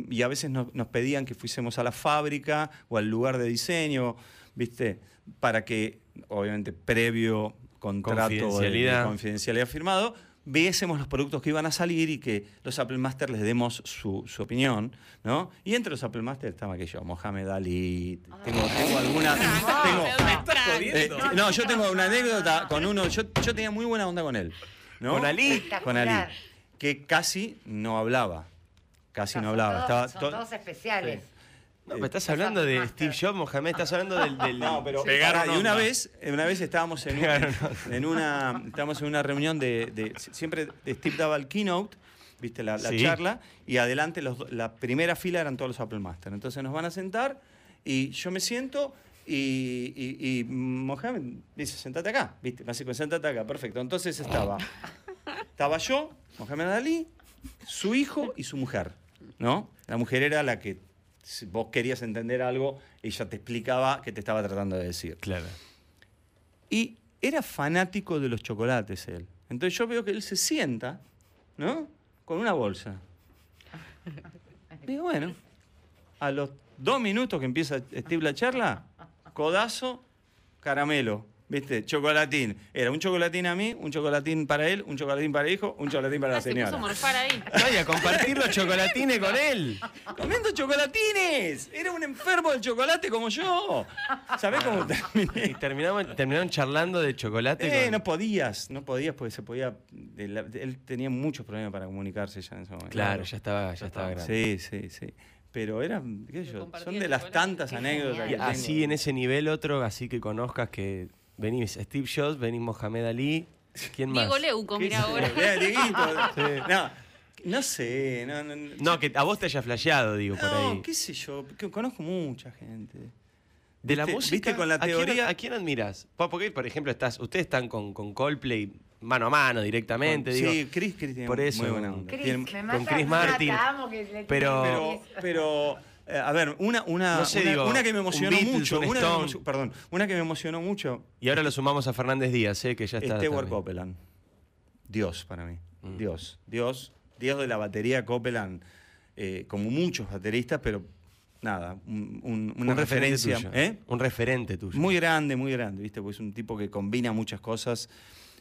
y a veces nos, nos pedían que fuésemos a la fábrica o al lugar de diseño, ¿viste? Para que, obviamente, previo contrato de- de Confidencialidad. confidencialidad firmado, viésemos los productos que iban a salir y que los Apple Master les demos su, su opinión, ¿no? Y entre los Apple Master estaba aquello, Mohamed Ali, tengo, tengo alguna... tengo, Me estás eh, no, yo tengo una anécdota con uno, yo, yo tenía muy buena onda con él. ¿no? ¿Con Ali? Con Ali. Que casi no hablaba. Casi no hablaba. todos- Estaba son to- todos especiales. No, pero estás hablando de Steve Jobs, Mohamed, estás hablando del. del- No, pero Pegaron y una vez, una vez estábamos en, un- en una estábamos en una reunión de, de- siempre Steve daba el keynote, viste la, la Sí. charla y adelante los la primera fila eran todos los Apple Master. Entonces nos van a sentar y yo me siento y, y, y Mohamed dice sentate acá, viste, me hace con sentate acá, perfecto. Entonces estaba estaba yo, Mohamed Ali, su hijo y su mujer, ¿no? La mujer era la que si vos querías entender algo, ella te explicaba qué te estaba tratando de decir. Claro. Y era fanático de los chocolates él. Entonces yo veo que él se sienta, ¿no? Con una bolsa. Digo, bueno, a los dos minutos que empieza Steve la charla, codazo, caramelo. ¿Viste? Chocolatín. Era un chocolatín a mí, un chocolatín para él, un chocolatín para el hijo, un chocolatín para la Ah, se puso a señora. morfar ahí. Ay, a compartir los chocolatines con él. ¡Comiendo chocolatines! Era un enfermo del chocolate como yo. ¿Sabés cómo Y terminé? terminamos, terminaron charlando de chocolate. Eh, con- no podías, no podías porque se podía. él tenía muchos problemas para comunicarse ya en ese momento. Claro, ya estaba, ya estaba grande. Sí, sí, sí. Pero eran, qué sé yo, son de las tantas anécdotas que Y tengo. así en ese nivel otro, así que conozcas que venís Steve Jobs, venís Mohamed Ali. ¿Quién más? Diego Leuco, ¿Qué mira ahora. Mirá, (laughs) Dieguito. Sí. No, no sé. No, no, no. No, que a vos te haya flasheado, digo, por No, ahí. qué sé yo, que conozco mucha gente. De la ¿Viste- música. viste con la ¿a quién- teoría? ¿A quién, admiras? Po- Porque, por ejemplo, estás, ustedes están con, con Coldplay mano a mano directamente, digo. sí, Chris, Chris tiene por eso, muy buena onda. Chris, Tiene- me con Chris Martin. amo que le Pero- pero, pero eh, a ver, una, una, No sé, una, digo, una que me un emocionó Beatles, mucho, un una que me Stone. emocion- perdón, una que me emocionó mucho, Y ahora lo sumamos a Fernández Díaz, ¿eh? que ya está. Stewart. Copeland. Dios para mí. Mm. Dios. Dios. Dios de la batería Copeland. eh, como muchos bateristas, pero nada, un- un- una Un referente referencia. tuyo. Un referente tuyo. Muy grande, muy grande, ¿viste? Pues es un tipo que combina muchas cosas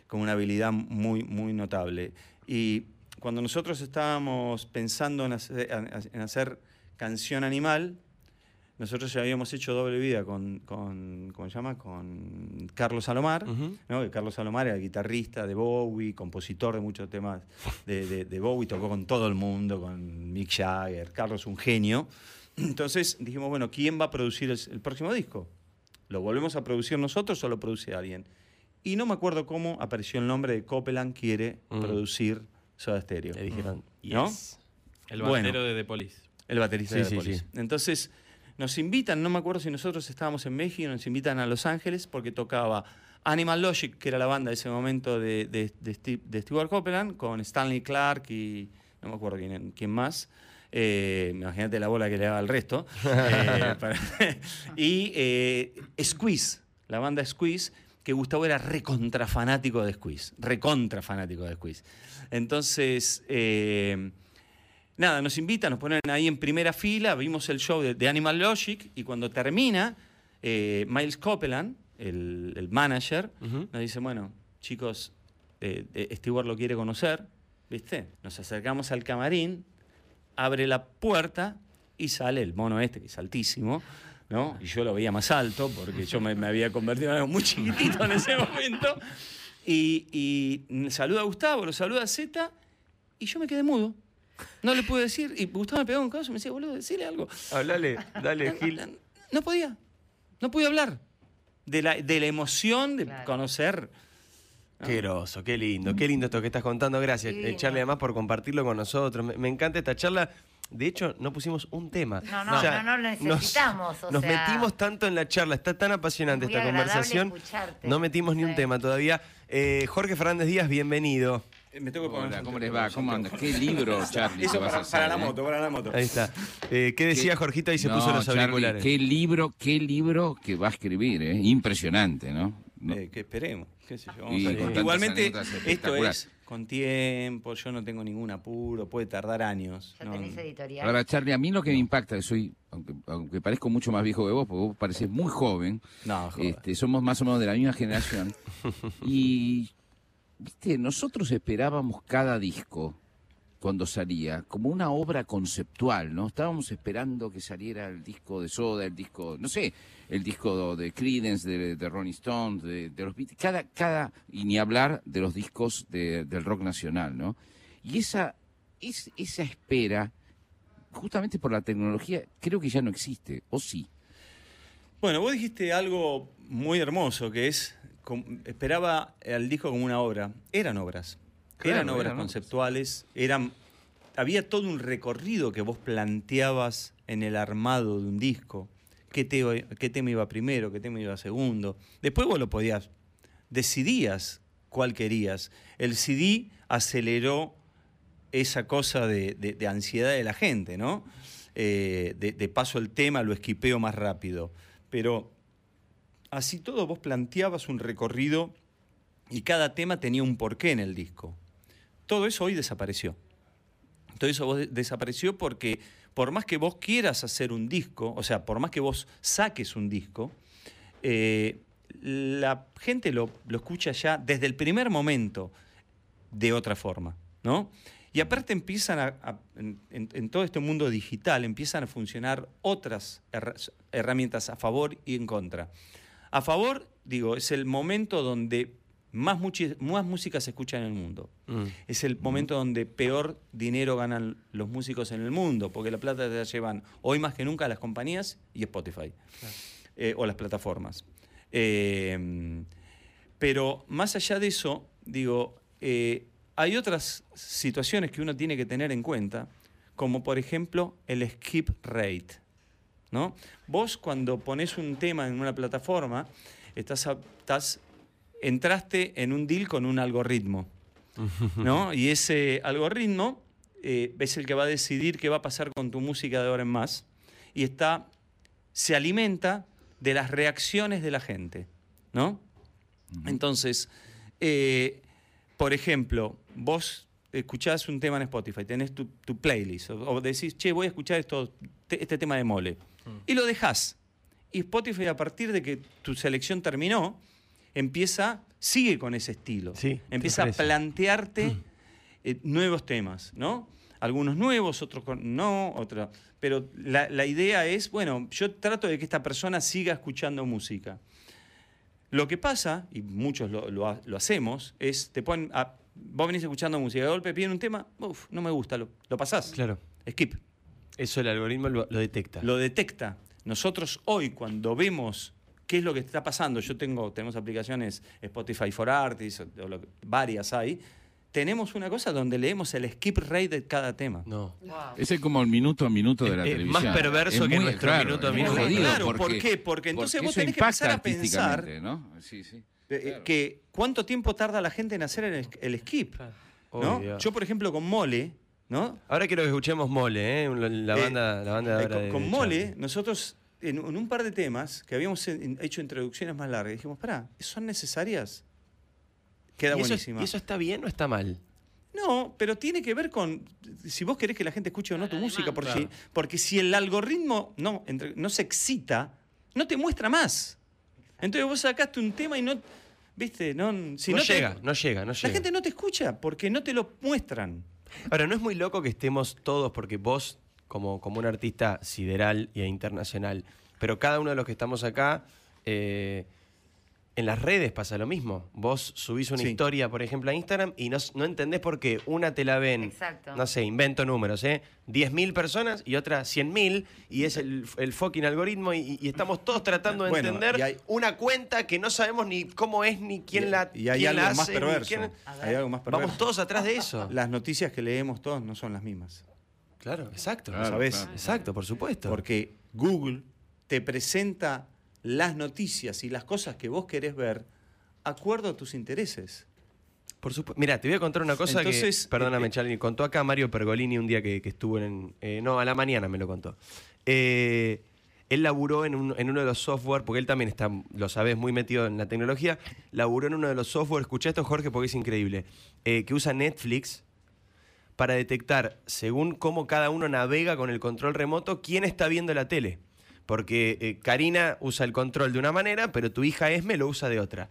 con una habilidad muy, muy notable. Y cuando nosotros estábamos pensando en hacer, en hacer Canción Animal, nosotros ya habíamos hecho doble vida con, con ¿cómo se llama? Con Carlos Salomar. Que Carlos Salomar era guitarrista de Bowie, compositor de muchos temas de, de- de Bowie, tocó con todo el mundo, con Mick Jagger, Carlos un genio. Entonces dijimos, bueno, ¿quién va a producir el, el próximo disco? ¿Lo volvemos a producir nosotros o lo produce alguien? Y no me acuerdo cómo apareció el nombre de Copeland quiere Mm. producir Soda Stereo. Le dijeron, ¿No? yes. El Bueno. batero de The Police. El baterista Sí, de sí, The Police. sí. Entonces, nos invitan, no me acuerdo si nosotros estábamos en México, nos invitan a Los Ángeles porque tocaba Animal Logic, que era la banda de ese momento de, de, de Steve- de Stewart Copeland, con Stanley Clark y no me acuerdo quién, quién más. Eh, Imagínate la bola que le daba al resto. (laughs) Eh, para- (laughs) y eh, Squeeze, la banda Squeeze, que Gustavo era recontra fanático de Squeeze. Recontra fanático de Squeeze. Entonces, eh, nada, nos invitan, nos ponen ahí en primera fila, vimos el show de, de Animal Logic y cuando termina, eh, Miles Copeland, el, el manager, nos dice, bueno, chicos, eh, eh, Stewart lo quiere conocer, ¿viste? Nos acercamos al camarín, abre la puerta y sale el mono este, que es altísimo, ¿no? Y yo lo veía más alto porque yo me, me había convertido en algo muy chiquitito en ese momento. Y, y saluda a Gustavo, lo saluda a Z y yo me quedé mudo. No le pude decir, y Gustavo me pegó un caso y me decía, boludo, decile algo. Hablale, dale, Gil. No podía, no podía hablar de la, de la emoción de Claro. conocer. Qué groso, qué lindo, qué lindo esto que estás contando. Gracias, eh. Charlie, además por compartirlo con nosotros. Me, me encanta esta charla. De hecho, no pusimos un tema. No, no, no, no lo necesitamos, Nos, o nos sea, metimos tanto en la charla, está tan apasionante muy esta conversación. escucharte. No metimos ni un Sí. tema todavía. Eh, Jorge Fernández Díaz, bienvenido. Me tengo que poner Hola, ¿cómo les va? ¿Cómo andas? ¿Qué (laughs) libro, Charlie, Eso que vas a para, hacer, para la eh? moto, para la moto. Ahí está. Eh, ¿Qué decía Jorgito? Ahí se No, puso los Charlie, auriculares. qué libro, qué libro que va a escribir, ¿eh? Impresionante, ¿no? No. Eh, que esperemos. qué sé yo, vamos Y a ver. con tantas Igualmente, esto es con tiempo, yo no tengo ningún apuro, puede tardar años. Ya no, tenés editorial. Ahora, Charlie, a mí lo que me impacta, que soy, aunque, aunque parezco mucho más viejo que vos, porque vos pareces muy joven, No, joder. este, somos más o menos de la misma generación, (laughs) y, viste, nosotros esperábamos cada disco cuando salía, como una obra conceptual, ¿no? Estábamos esperando que saliera el disco de Soda, el disco, no sé, el disco de Creedence, de, Rolling Stones, de, los Beatles, cada, cada, y ni hablar de los discos de- del rock nacional, ¿no? Y esa, es- esa espera, justamente por la tecnología, creo que ya no existe, o sí. Bueno, vos dijiste algo muy hermoso, que es, esperaba al disco como una obra. Eran obras. Claro, eran obras eran obras. conceptuales, eran, había todo un recorrido que vos planteabas en el armado de un disco. ¿Qué, te- qué tema iba primero, qué tema iba segundo? Después vos lo podías, decidías cuál querías. El CD aceleró esa cosa de, de- de ansiedad de la gente, ¿no? Eh, de, de paso el tema lo esquipeo más rápido. Pero así todo vos planteabas un recorrido y cada tema tenía un porqué en el disco. Todo eso hoy desapareció. Todo eso desapareció porque por más que vos quieras hacer un disco, o sea, por más que vos saques un disco, eh, la gente lo, escucha ya desde el primer momento de otra forma, ¿no? Y aparte empiezan en, todo este mundo digital, empiezan a funcionar otras herra- herramientas a favor y en contra. A favor, digo, es el momento donde más, música se escucha en el mundo. Mm. Es el momento donde peor dinero ganan los músicos en el mundo, porque la plata te la llevan hoy más que nunca las compañías y Spotify, eh, o las plataformas. Eh, pero más allá de eso, digo, eh, hay otras situaciones que uno tiene que tener en cuenta, como por ejemplo el skip rate. ¿No? Vos cuando pones un tema en una plataforma, estás, entraste en un deal con un algoritmo. (laughs) ¿no? Y ese algoritmo eh, es el que va a decidir qué va a pasar con tu música de ahora en más. Y está, se alimenta de las reacciones de la gente. ¿no? Entonces, eh, por ejemplo, vos escuchás un tema en Spotify, tenés tu, tu playlist, o, o decís, che, voy a escuchar esto, te- este tema de mole, y lo dejás. Y Spotify, a partir de que tu selección terminó, empieza, sigue con ese estilo. Sí, empieza a plantearte eh, nuevos temas, ¿no? Algunos nuevos, otros con- no, otros. Pero la, la idea es, bueno, yo trato de que esta persona siga escuchando música. Lo que pasa, y muchos lo, lo ha- lo hacemos, es, te ponen, a- vos venís escuchando música, de golpe piden un tema, uf, no me gusta, lo, lo pasás. Claro. Skip. Eso el algoritmo lo, lo detecta. Lo detecta. Nosotros hoy, cuando vemos qué es lo que está pasando, yo tengo, tenemos aplicaciones Spotify for Artists, o- o lo que- varias hay, tenemos una cosa donde leemos el skip rate de cada tema. No. Wow. Ese es como el minuto a minuto de la Es- es televisión. más perverso Es que muy- nuestro claro, minuto a minuto. jodido Claro, ¿por qué? Porque entonces vos tenés que empezar a pensar- ¿no? Sí, sí. Eh, Claro. que ¿Cuánto tiempo tarda la gente en hacer el, el skip? ¿no? Yo, por ejemplo, con Mole, ¿no? Ahora quiero que escuchemos Mole, ¿eh? la, la Eh, banda, la banda de eh, ahora con, de- con de Mole, nosotros en, en un par de temas que habíamos hecho introducciones más largas, dijimos, pará, ¿son necesarias? Queda ¿Y eso, buenísima. ¿Y eso está bien o está mal? No, pero tiene que ver con si vos querés que la gente escuche o no tu la música, porque, porque si el algoritmo no, entre- no se excita, no te muestra más. Entonces vos sacaste un tema y no, viste, no, si no, no te- llega, no llega, no la llega. gente no te escucha porque no te lo muestran. Ahora, ¿no es muy loco que estemos todos, porque vos, como, como un artista sideral e internacional, pero cada uno de los que estamos acá, eh, en las redes pasa lo mismo. Vos subís una Sí. historia, por ejemplo, a Instagram y no, no entendés por qué una te la ven, Exacto. no sé, invento números, ¿eh? 10.000 personas y otra 100.000 y es el, el fucking algoritmo y, y estamos todos tratando de Bueno, entender y hay- una cuenta que no sabemos ni cómo es, ni quién y, la y hay quién algo la más hace, ni perverso. quién-. Hay algo más perverso. Vamos todos atrás de eso. (laughs) Las noticias que leemos todos no son las mismas. Claro, exacto. Claro, ¿Sabés? claro. Exacto, por supuesto. Porque Google te presenta las noticias y las cosas que vos querés ver acuerdo a tus intereses. Por supuesto. Mira, te voy a contar una cosa Entonces, que, perdóname, eh, Charlie, contó acá Mario Pergolini un día que, que estuvo en, eh, no, a la mañana me lo contó. Eh, él laburó en, un- en uno de los software, porque él también está, lo sabes, muy metido en la tecnología, laburó en uno de los software, escucha esto Jorge porque es increíble, eh, que usa Netflix para detectar, según cómo cada uno navega con el control remoto, quién está viendo la tele. Porque eh, Karina usa el control de una manera, pero tu hija Esme lo usa de otra.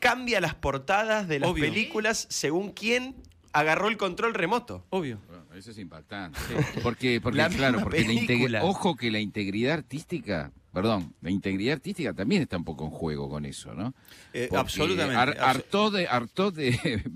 Cambia las portadas de las Obvio. películas según quién agarró el control remoto. Obvio. Bueno, eso es impactante. Porque, porque La claro, porque la integri- película. ojo que la integridad artística, perdón, la integridad artística también está un poco en juego con eso, ¿no? Eh, absolutamente. hartó de, hartó de,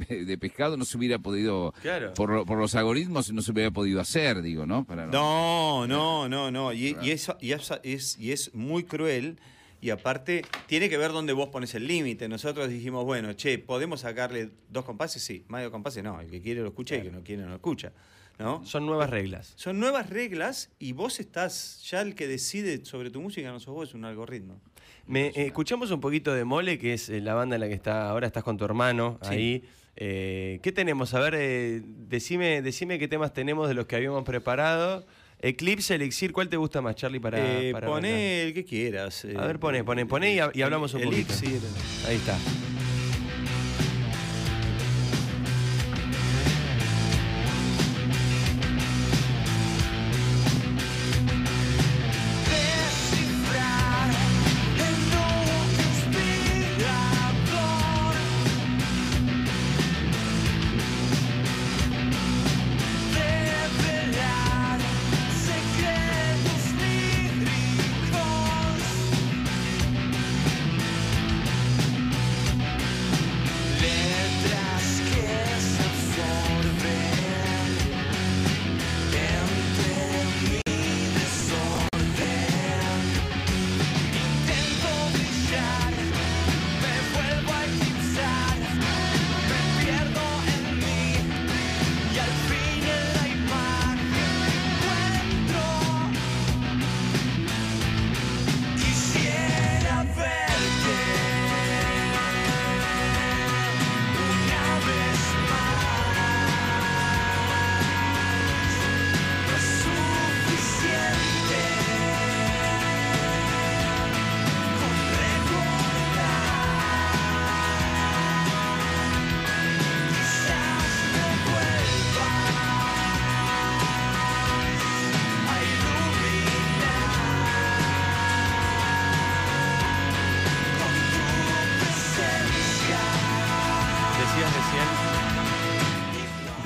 (laughs) de pescado no se hubiera podido, Claro. por, por los algoritmos no se hubiera podido hacer, digo, ¿no? Para No, no, no, no. Y, y eso, y, eso es, y es muy cruel. Y aparte, tiene que ver dónde vos pones el límite. Nosotros dijimos, bueno, che, ¿podemos sacarle dos compases? Sí. Más de dos compases, no. El que quiere lo escucha y el que no quiere no lo escucha. ¿No? Son nuevas reglas. Son nuevas reglas y vos estás, ya el que decide sobre tu música no sos vos, es un algoritmo. Me, eh, escuchamos un poquito de Mole, que es eh, la banda en la que está ahora estás con tu hermano Sí. ahí. Eh, ¿Qué tenemos? A ver, eh, decime, decime qué temas tenemos de los que habíamos preparado. Eclipse, Elixir, ¿cuál te gusta más, Charlie, para, Eh, para poné el que quieras. A ver, poné, poné, poné y y hablamos un poquito. Elixir. Ahí está.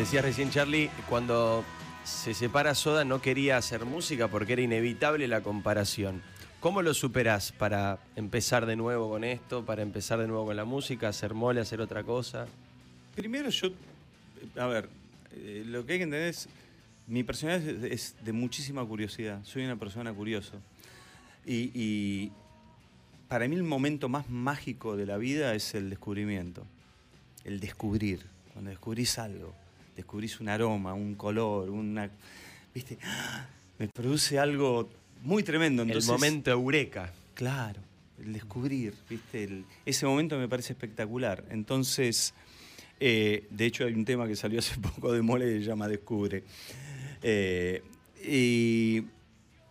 Decías recién, Charlie, cuando se separa Soda no quería hacer música porque era inevitable la comparación. ¿Cómo lo superás para empezar de nuevo con esto, para empezar de nuevo con la música, hacer mole, hacer otra cosa? Primero yo, a ver, eh, lo que hay que entender es, mi personalidad es, de muchísima curiosidad, soy una persona curioso. Y, y para mí el momento más mágico de la vida es el descubrimiento, el descubrir, cuando descubrís algo, descubrís un aroma, un color, una... ¿Viste? ¡Ah! Me produce algo muy tremendo. Entonces, el momento eureka. Claro, el descubrir, ¿viste? El- ese momento me parece espectacular. Entonces, Eh, de hecho, hay un tema que salió hace (laughs) poco de Mole que se llama Descubre. Eh, y,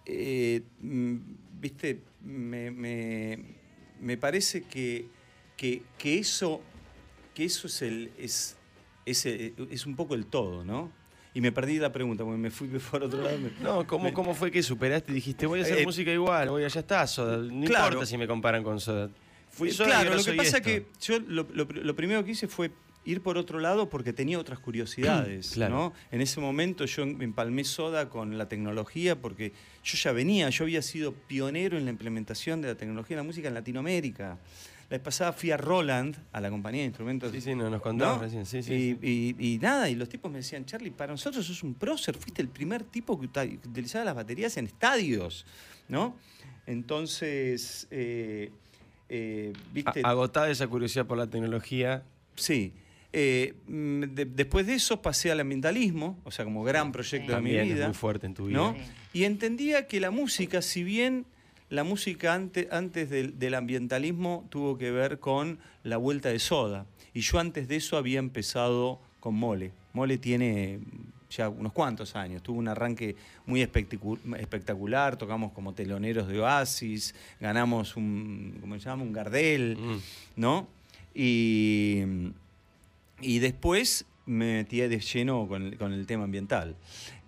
eh, mm, viste, me, me- me parece que, que, que eso, que eso es, el, es, es, el- es un poco el todo, ¿no? Y me perdí la pregunta, porque me fui (laughs) por otro lado. No, ¿cómo, me- ¿cómo fue que superaste y dijiste, voy a hacer Eh, música igual, voy, ya está, Soda? No Claro. importa si me comparan con Soda. Fui Eh, Soda claro, lo que pasa es que yo lo, lo- lo primero que hice fue ir por otro lado porque tenía otras curiosidades, (clears throat) Claro. ¿no? En ese momento yo me empalmé soda con la tecnología porque yo ya venía, yo había sido pionero en la implementación de la tecnología en la música en Latinoamérica. La vez pasada fui a Roland, a la compañía de instrumentos. Sí, sí, no, nos contabas ¿no? recién, sí, sí, y, sí. y- y nada, y los tipos me decían, Charlie, para nosotros sos un prócer, fuiste el primer tipo que utilizaba las baterías en estadios, ¿no? Entonces, eh, eh, viste... Agotada esa curiosidad por la tecnología. Sí. Eh, mm, de- después de eso pasé al ambientalismo, o sea, como gran proyecto de mi También es vida. muy fuerte en tu vida. ¿no? Sí. Y entendía que la música, si bien la música ante- antes del, del ambientalismo tuvo que ver con la vuelta de soda, y yo antes de eso había empezado con Mole. Mole tiene ya unos cuantos años, tuvo un arranque muy espectacu- espectacular, tocamos como teloneros de Oasis, ganamos un, ¿cómo se llama? Un Gardel, Mm. ¿no? Y, y después me metí de lleno con el, con el tema ambiental.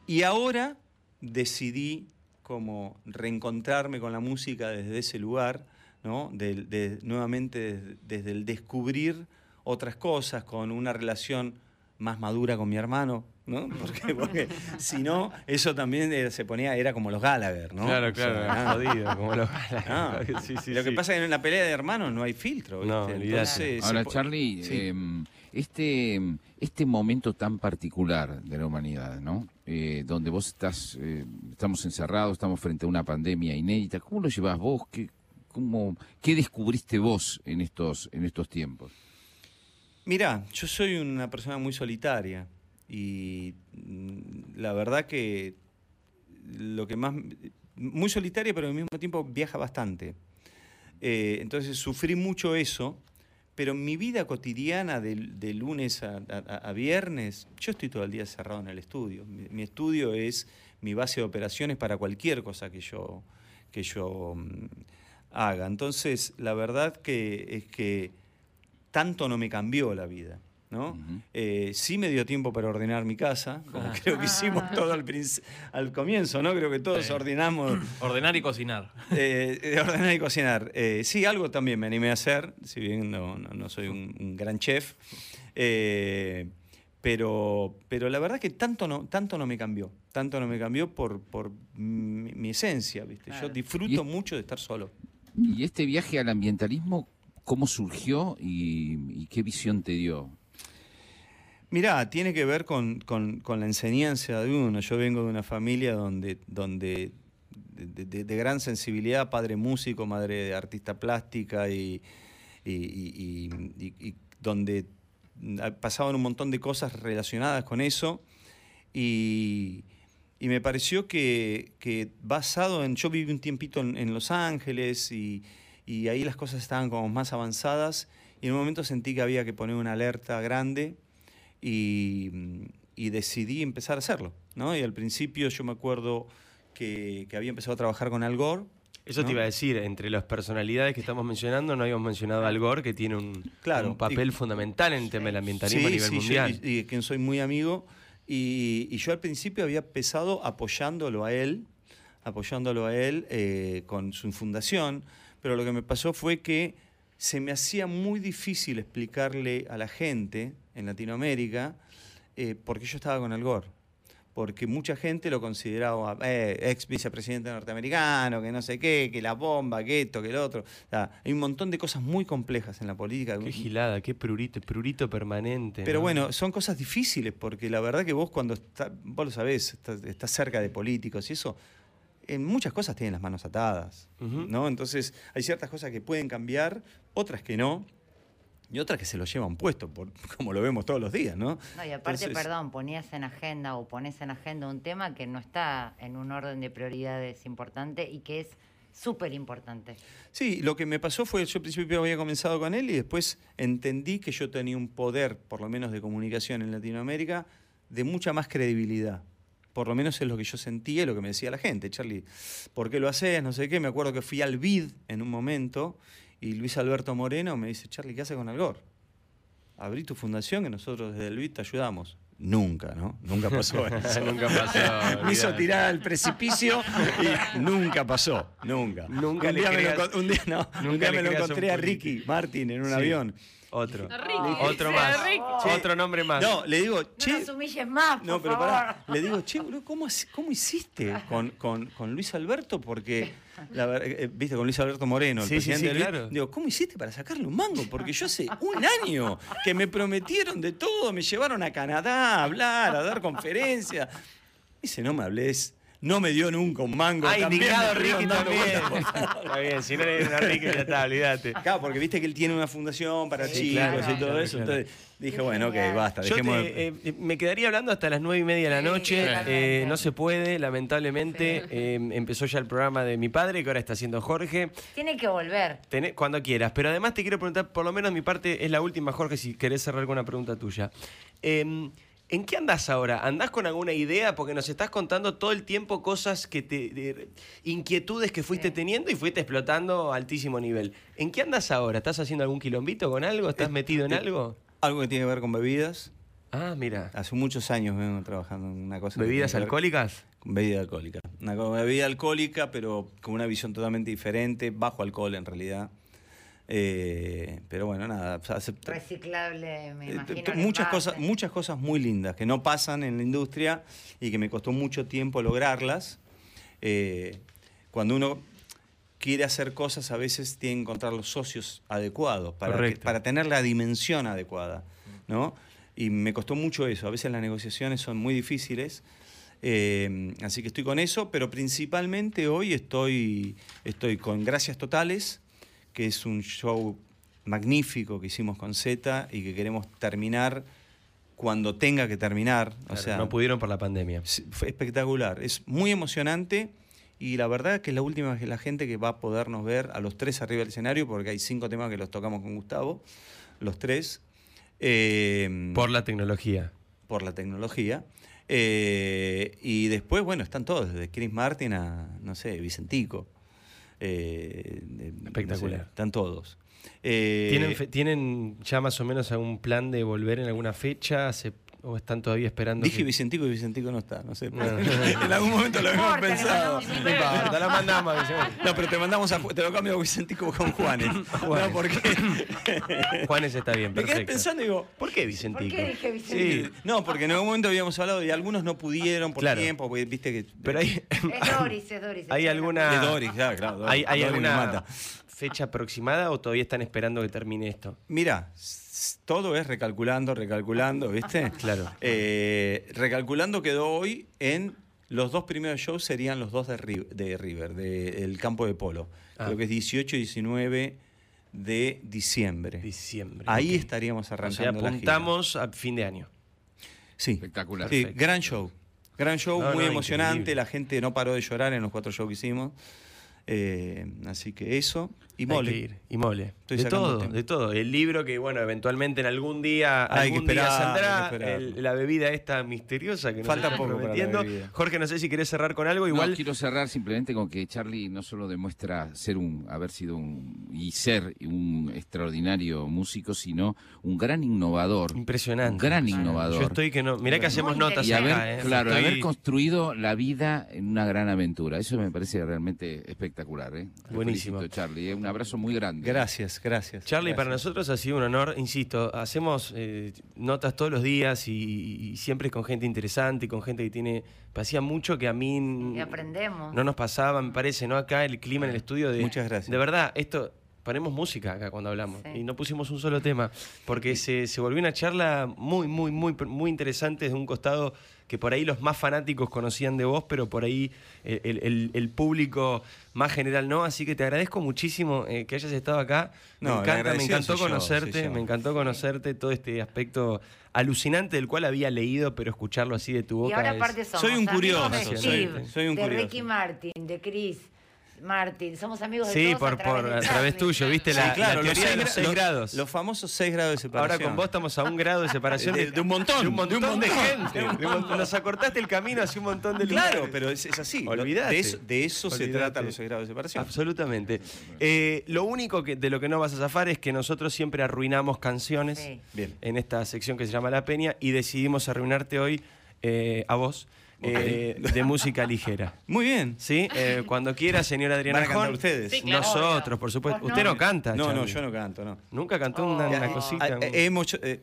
Y ahora decidí como reencontrarme con la música desde ese lugar, ¿no? Del- de- nuevamente desde, desde el descubrir otras cosas, con una relación más madura con mi hermano, ¿no? (laughs) Porque, porque si no, eso también era- se ponía, era como los Gallagher, ¿no? Claro, O sea, claro, ah, jodido, como los ah. (laughs) Sí, sí, Lo que sí. pasa es que en la pelea de hermanos no hay filtro, No. Entonces, Ahora, Charlie, Sí. eh, este, este momento tan particular de la humanidad, ¿no? Eh, donde vos estás, eh, estamos encerrados, estamos frente a una pandemia inédita, ¿cómo lo llevas vos? ¿Qué, cómo, ¿Qué descubriste vos en estos, en estos tiempos? Mirá, yo soy una persona muy solitaria y mm, la verdad que lo que más... Muy solitaria, pero al mismo tiempo viaja bastante. Eh, entonces sufrí mucho eso, pero en mi vida cotidiana de, lunes a, a- a viernes, yo estoy todo el día cerrado en el estudio. Mi, mi estudio es mi base de operaciones para cualquier cosa que yo, que yo mm, haga. Entonces, la verdad que es que tanto no me cambió la vida. ¿No? Eh, sí me dio tiempo para ordenar mi casa, como (laughs) creo que hicimos todo al, comienzo, ¿no? Creo que todos ordenamos (clears throat) Ordenar y cocinar. eh, de ordenar y cocinar. Eh, sí, algo también me animé a hacer, si bien no, no- no soy un, un gran chef. Eh, pero, pero la verdad que tanto no, tanto no me cambió. Tanto no me cambió por, por mi, mi esencia, ¿viste? Yo disfruto mucho de estar solo. ¿Y este viaje al ambientalismo, cómo surgió y, y qué visión te dio? Mirá, tiene que ver con, con- con la enseñanza de uno. Yo vengo de una familia donde, donde de, gran sensibilidad, padre músico, madre artista plástica y, y- y- donde pasaban un montón de cosas relacionadas con eso. Y, me pareció que, que basado en... Yo viví un tiempito en, en Los Ángeles y ahí las cosas estaban como más avanzadas y en un momento sentí que había que poner una alerta grande y, y decidí empezar a hacerlo. ¿no? Y al principio yo me acuerdo que, que había empezado a trabajar con Al Gore. Eso ¿no? te iba a decir, entre las personalidades que estamos mencionando, no habíamos mencionado a Al Gore, que tiene un, Claro, un papel y- fundamental en el tema del ambientalismo a nivel sí, mundial. Yo, y, y quien soy muy amigo. Y, y yo al principio había empezado apoyándolo a él, apoyándolo a él eh, con su fundación, pero lo que me pasó fue que se me hacía muy difícil explicarle a la gente en Latinoamérica eh, por qué yo estaba con Al Gore. Porque mucha gente lo consideraba eh, ex vicepresidente norteamericano, que no sé qué, que la bomba, que esto, que el otro. O sea, hay un montón de cosas muy complejas en la política. Qué gilada, qué prurito, prurito permanente. Pero ¿no? bueno, son cosas difíciles porque la verdad que vos cuando está, vos lo sabés, estás, estás cerca de políticos y eso, en muchas cosas tienen las manos atadas. ¿no? Entonces hay ciertas cosas que pueden cambiar, otras que no, y otras que se lo llevan puesto, por, (laughs) como lo vemos todos los días, ¿no? No, y aparte, Entonces- perdón, ponías en agenda o pones en agenda un tema que no está en un orden de prioridades importante y que es súper importante. Sí, lo que me pasó fue, yo al principio había comenzado con él y después entendí que yo tenía un poder, por lo menos de comunicación en Latinoamérica, de mucha más credibilidad. Por lo menos es lo que yo sentía y lo que me decía la gente. Charlie, ¿por qué lo haces? No sé qué. Me acuerdo que fui al BID en un momento y Luis Alberto Moreno me dice, Charlie, ¿qué haces con Algor? Abrí tu fundación que nosotros desde el te ayudamos. Nunca, ¿no? Nunca pasó (laughs) eso. Nunca pasó, (laughs) Me hizo tirar al precipicio y nunca pasó. Nunca. Nunca un le día, me lo, creas- un día, no, un nunca día me lo creas encontré a. Ricky Martin en un Sí. avión. Otro. Ricky. Otro más. Otro nombre más. No, le digo, No che. nos humilles más, por No, pero favor. pará, le digo, che, boludo, ¿cómo, cómo hiciste con, con- con Luis Alberto? Porque, la eh, viste, con Luis Alberto Moreno, el Sí, sí, presidente sí, del claro. Digo, ¿cómo hiciste para sacarle un mango? Porque yo hace un año que me prometieron de todo, me llevaron a Canadá a hablar, a dar conferencias. Dice, no me hables. No me dio nunca un mango. Ah, estuvieron Ricky también. (laughs) Está bien, si no le dieron a Ricky ya está, olvídate. Claro, porque viste que él tiene una fundación para Sí, chicos claro, y todo claro, eso. claro. Entonces dije, bueno, ok, basta, Yo dejemos de- te, eh, me quedaría hablando hasta las nueve y media de la noche. Eh, no se puede, lamentablemente. Eh, empezó ya el programa de mi padre, que ahora está haciendo Jorge. Tiene que volver. Tené- cuando quieras. Pero además te quiero preguntar, por lo menos mi parte es la última, Jorge, si querés cerrar con una pregunta tuya. Eh, ¿En qué andás ahora? ¿Andás con alguna idea? Porque nos estás contando todo el tiempo cosas que te. de- inquietudes que fuiste teniendo y fuiste explotando a altísimo nivel. ¿En qué andás ahora? ¿Estás haciendo algún quilombito con algo? ¿Estás metido en eh, algo? Algo que tiene que ver con bebidas. Ah, mira. Hace muchos años vengo trabajando en una cosa. ¿Bebidas alcohólicas? Con bebida alcohólica. Una bebida alcohólica, pero con una visión totalmente diferente, bajo alcohol en realidad. Eh, pero bueno, nada. Reciclable, me eh, imagino. muchas cosas, muchas cosas muy lindas que no pasan en la industria y que me costó mucho tiempo lograrlas. Eh, cuando uno quiere hacer cosas, a veces tiene que encontrar los socios adecuados para, que- para tener la dimensión adecuada, ¿no? Y me costó mucho eso. A veces las negociaciones son muy difíciles. Eh, así que estoy con eso, pero principalmente hoy estoy, estoy con Gracias Totales, que es un show magnífico que hicimos con Z y que queremos terminar cuando tenga que terminar. o sea, no pudieron por la pandemia. Fue espectacular, es muy emocionante y la verdad que es la última vez que la gente que va a podernos ver a los tres arriba del escenario, porque hay cinco temas que los tocamos con Gustavo, los tres, eh, Por la tecnología. por la tecnología. Eh, y después, bueno, están todos, desde Chris Martin a, no sé, Vicentico. Eh, de- no sé, Espectacular. están todos. Eh, ¿Tienen, fe- ¿Tienen ya más o menos algún plan de volver en alguna fecha? ¿Se- ¿O están todavía esperando? Dije que- Vicentico y Vicentico no está, no sé. No. (laughs) en algún momento lo habíamos pensado. No importa, lo mandamos. Vicente. No, pero te mandamos a te lo cambio a Vicentico con Juanes. (laughs) Juanes. No, porque (laughs) Juanes está bien, me quedé perfecto. pensando y digo, ¿Por qué Vicentico? ¿Por qué dije Vicentico? Sí, no, porque en algún momento habíamos hablado y algunos no pudieron por Claro. tiempo, porque viste que pero hay, Es Doris, es Doris. ¿Hay alguna- de Doris, claro, claro. Doris. ¿hay, hay Doris me alguna mata. fecha aproximada o todavía están esperando que termine esto? Mira, todo es recalculando, recalculando, ¿viste? (laughs) Claro. Eh, recalculando quedó hoy en los dos primeros shows serían los dos de, Ri- de River, del campo de polo. Ah. Creo que es 18 y 19 de diciembre. Diciembre. Ahí estaríamos O sea, arrancando la gira. apuntamos a fin de año. Sí. Espectacular. Sí, gran show. Gran show, No, muy no, emocionante. increíble. La gente no paró de llorar en los cuatro shows que hicimos. Eh, así que eso. Y Hay mole. que ir. Y mole. Estoy de todo, de todo. El libro que, bueno, eventualmente en algún día, Hay que algún día esperar, saldrá. hay que esperar. el- la bebida esta misteriosa que nos Falta poco prometiendo. Jorge, no sé si querés cerrar con algo. No, Igual, quiero cerrar simplemente con que Charlie no solo demuestra ser un, haber sido un y ser un extraordinario músico, sino un gran innovador. impresionante. Un gran innovador. Yo estoy que no. Mirá que hacemos notas y acá, haber, ¿eh? claro, Estoy- haber construido la vida en una gran aventura. Eso me parece realmente espectacular. ¿Eh? Te Buenísimo. felicito, Charlie. ¿eh? Un abrazo muy grande. Gracias, gracias. Charlie, para nosotros ha sido un honor, insisto, hacemos eh, notas todos los días y, y siempre con gente interesante y con gente que tiene, hacía mucho que a mí Y aprendemos. no nos pasaba, me parece, ¿no? Acá el clima en el estudio de... Muchas gracias. De verdad, esto, ponemos música acá cuando hablamos Sí. y no pusimos un solo tema, porque se, se volvió una charla muy, muy, muy, muy interesante desde un costado que por ahí los más fanáticos conocían de vos, pero por ahí el, el- el- el público más general no. Así que te agradezco muchísimo eh, que hayas estado acá. Me No, encanta, me encantó yo, conocerte, yo. me encantó conocerte todo este aspecto alucinante del cual había leído, pero escucharlo así de tu boca. Y ahora es- aparte somos Soy un curioso, de soy- soy un de curioso. Ricky Martin, de Chris, Martín. Somos amigos de Sí, todos por, a través, por, de a través tuyo, ¿viste? Sí, La, la claro, los teoría de seis los gra- 6 los- grados. Los famosos 6 grados de separación. Ahora con vos estamos a un grado de separación De- de un montón, de un montón de, de un montón. gente. de un montón. Nos acortaste el camino hacia un montón de Claro, lugares. pero es, es así. Olvídate. De eso, de eso se trata los 6 grados de separación. Absolutamente. Eh, lo único que, de lo que no vas a zafar es que nosotros siempre arruinamos canciones Sí. Bien. en esta sección que se llama La Peña y decidimos arruinarte hoy eh, a vos eh, de música ligera. Muy bien. ¿Sí? Eh, cuando quiera, señora Adriana ¿Van a cantar Jón. ustedes? Sí, claro. Nosotros, por supuesto. ¿Vos no? Usted no canta. No, no, Charlie. yo no canto, no. Nunca cantó una, una Oh. cosita. Ah, un- eh, hemos eh,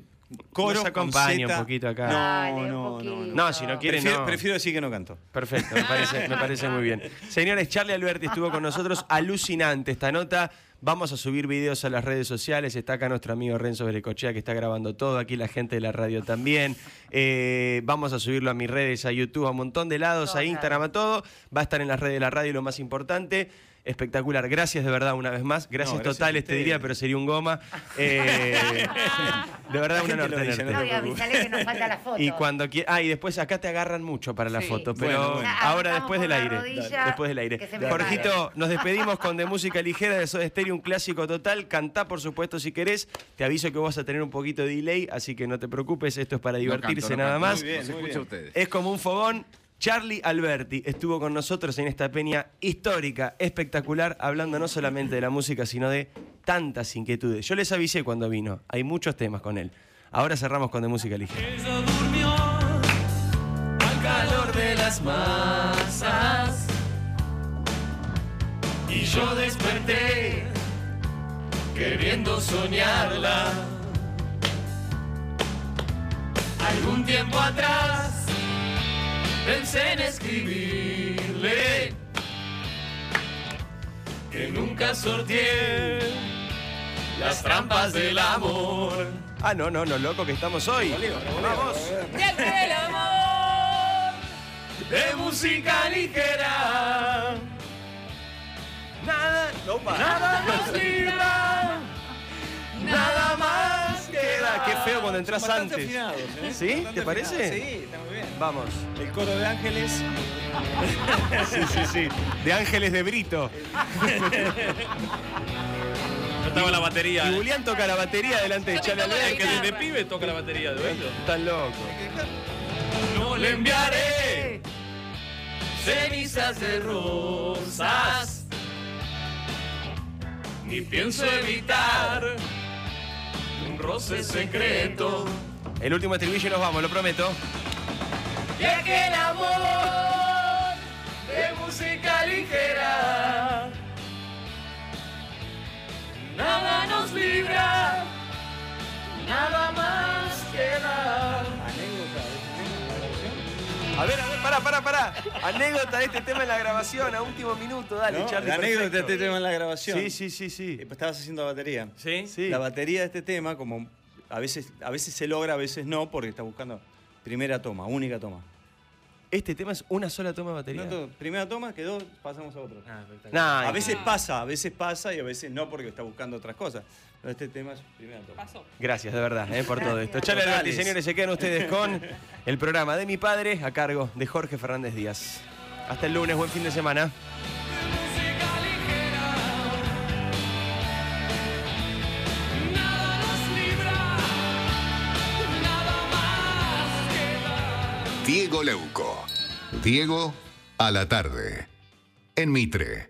coro Nos acompaña con un poquito acá. No, no, no, no. No, si no quiere, Prefiero, no. prefiero decir que no canto. Perfecto, me parece, me parece muy bien. Señores, Charlie Alberti estuvo con nosotros. Alucinante esta nota. Vamos a subir videos a las redes sociales. Está acá nuestro amigo Renzo Berecochea que está grabando todo. Aquí la gente de la radio también. Eh, vamos a subirlo a mis redes, a YouTube, a un montón de lados, a. Instagram, a todo. Va a estar en las redes de la radio, lo más importante. Espectacular. Gracias de verdad una vez más. Gracias, No, gracias totales, te diría, pero sería un goma. Eh, (laughs) de verdad, un honor tenerte. no No, y avisale que nos falta la foto. Y cuando Ah, y después acá te agarran mucho para la Sí. foto, pero Bueno, bueno. ahora después del aire. rodilla, Después del aire. Jorgito, nos despedimos con de música ligera de Soda Stereo, un clásico total. Cantá, por supuesto, si querés. Te aviso que vas a tener un poquito de delay, así que no te preocupes, esto es para No divertirse canto, no nada canto. más. Muy bien, muy bien. a ustedes. Es como un fogón. Charlie Alberti estuvo con nosotros en esta peña histórica, espectacular, hablando no solamente de la música, sino de tantas inquietudes. Yo les avisé cuando vino, hay muchos temas con él. Ahora cerramos con de música ligera. Ella durmió al calor de las masas y yo desperté queriendo soñarla. Algún tiempo atrás pensé en escribirle que nunca sorteé las trampas del amor. Ah, no, no, no, loco que estamos hoy. Vamos. el amor de música ligera. Nada, no Nada nos (laughs) libra, nada cuando entras antes. afinados, ¿eh? ¿Sí? Bastante ¿Te parece? afinados. Sí, está muy bien. Vamos. El coro de ángeles. (laughs) Sí, sí, sí. De Ángeles de Brito. (laughs) No estaba la batería. Y Julián toca la batería delante de la Es que desde pibe toca la batería de oído. Tan loco. No le enviaré cenizas de rosas, ni pienso evitar roce secreto El último estribillo y nos vamos, lo prometo. de aquel amor de música ligera. Nada nos libra, nada más queda. A ver, a ver, pará, pará, pará. Anécdota de este tema en la grabación, a último minuto, dale, ¿no? Charlie. La anécdota de este tema en la grabación. Sí, sí, sí, sí. Eh, Estabas haciendo batería. ¿Sí? Sí. La batería de este tema, como a veces, a veces se logra, a veces no, porque está buscando primera toma, única toma. Este tema es una sola toma de batería. No, primera toma, quedó, pasamos a otro. Nah, A veces pasa, a veces pasa y a veces no porque está buscando otras cosas. Este tema es primera toma. Pasó. Gracias, de verdad, eh, por todo esto. Totales. Alberti, señores, se quedan ustedes con el programa de mi padre a cargo de Jorge Fernández Díaz. Hasta el lunes, buen fin de semana. música ligera. Nada nos libra, nada más queda. Diego Leuco. Diego a la tarde. En Mitre.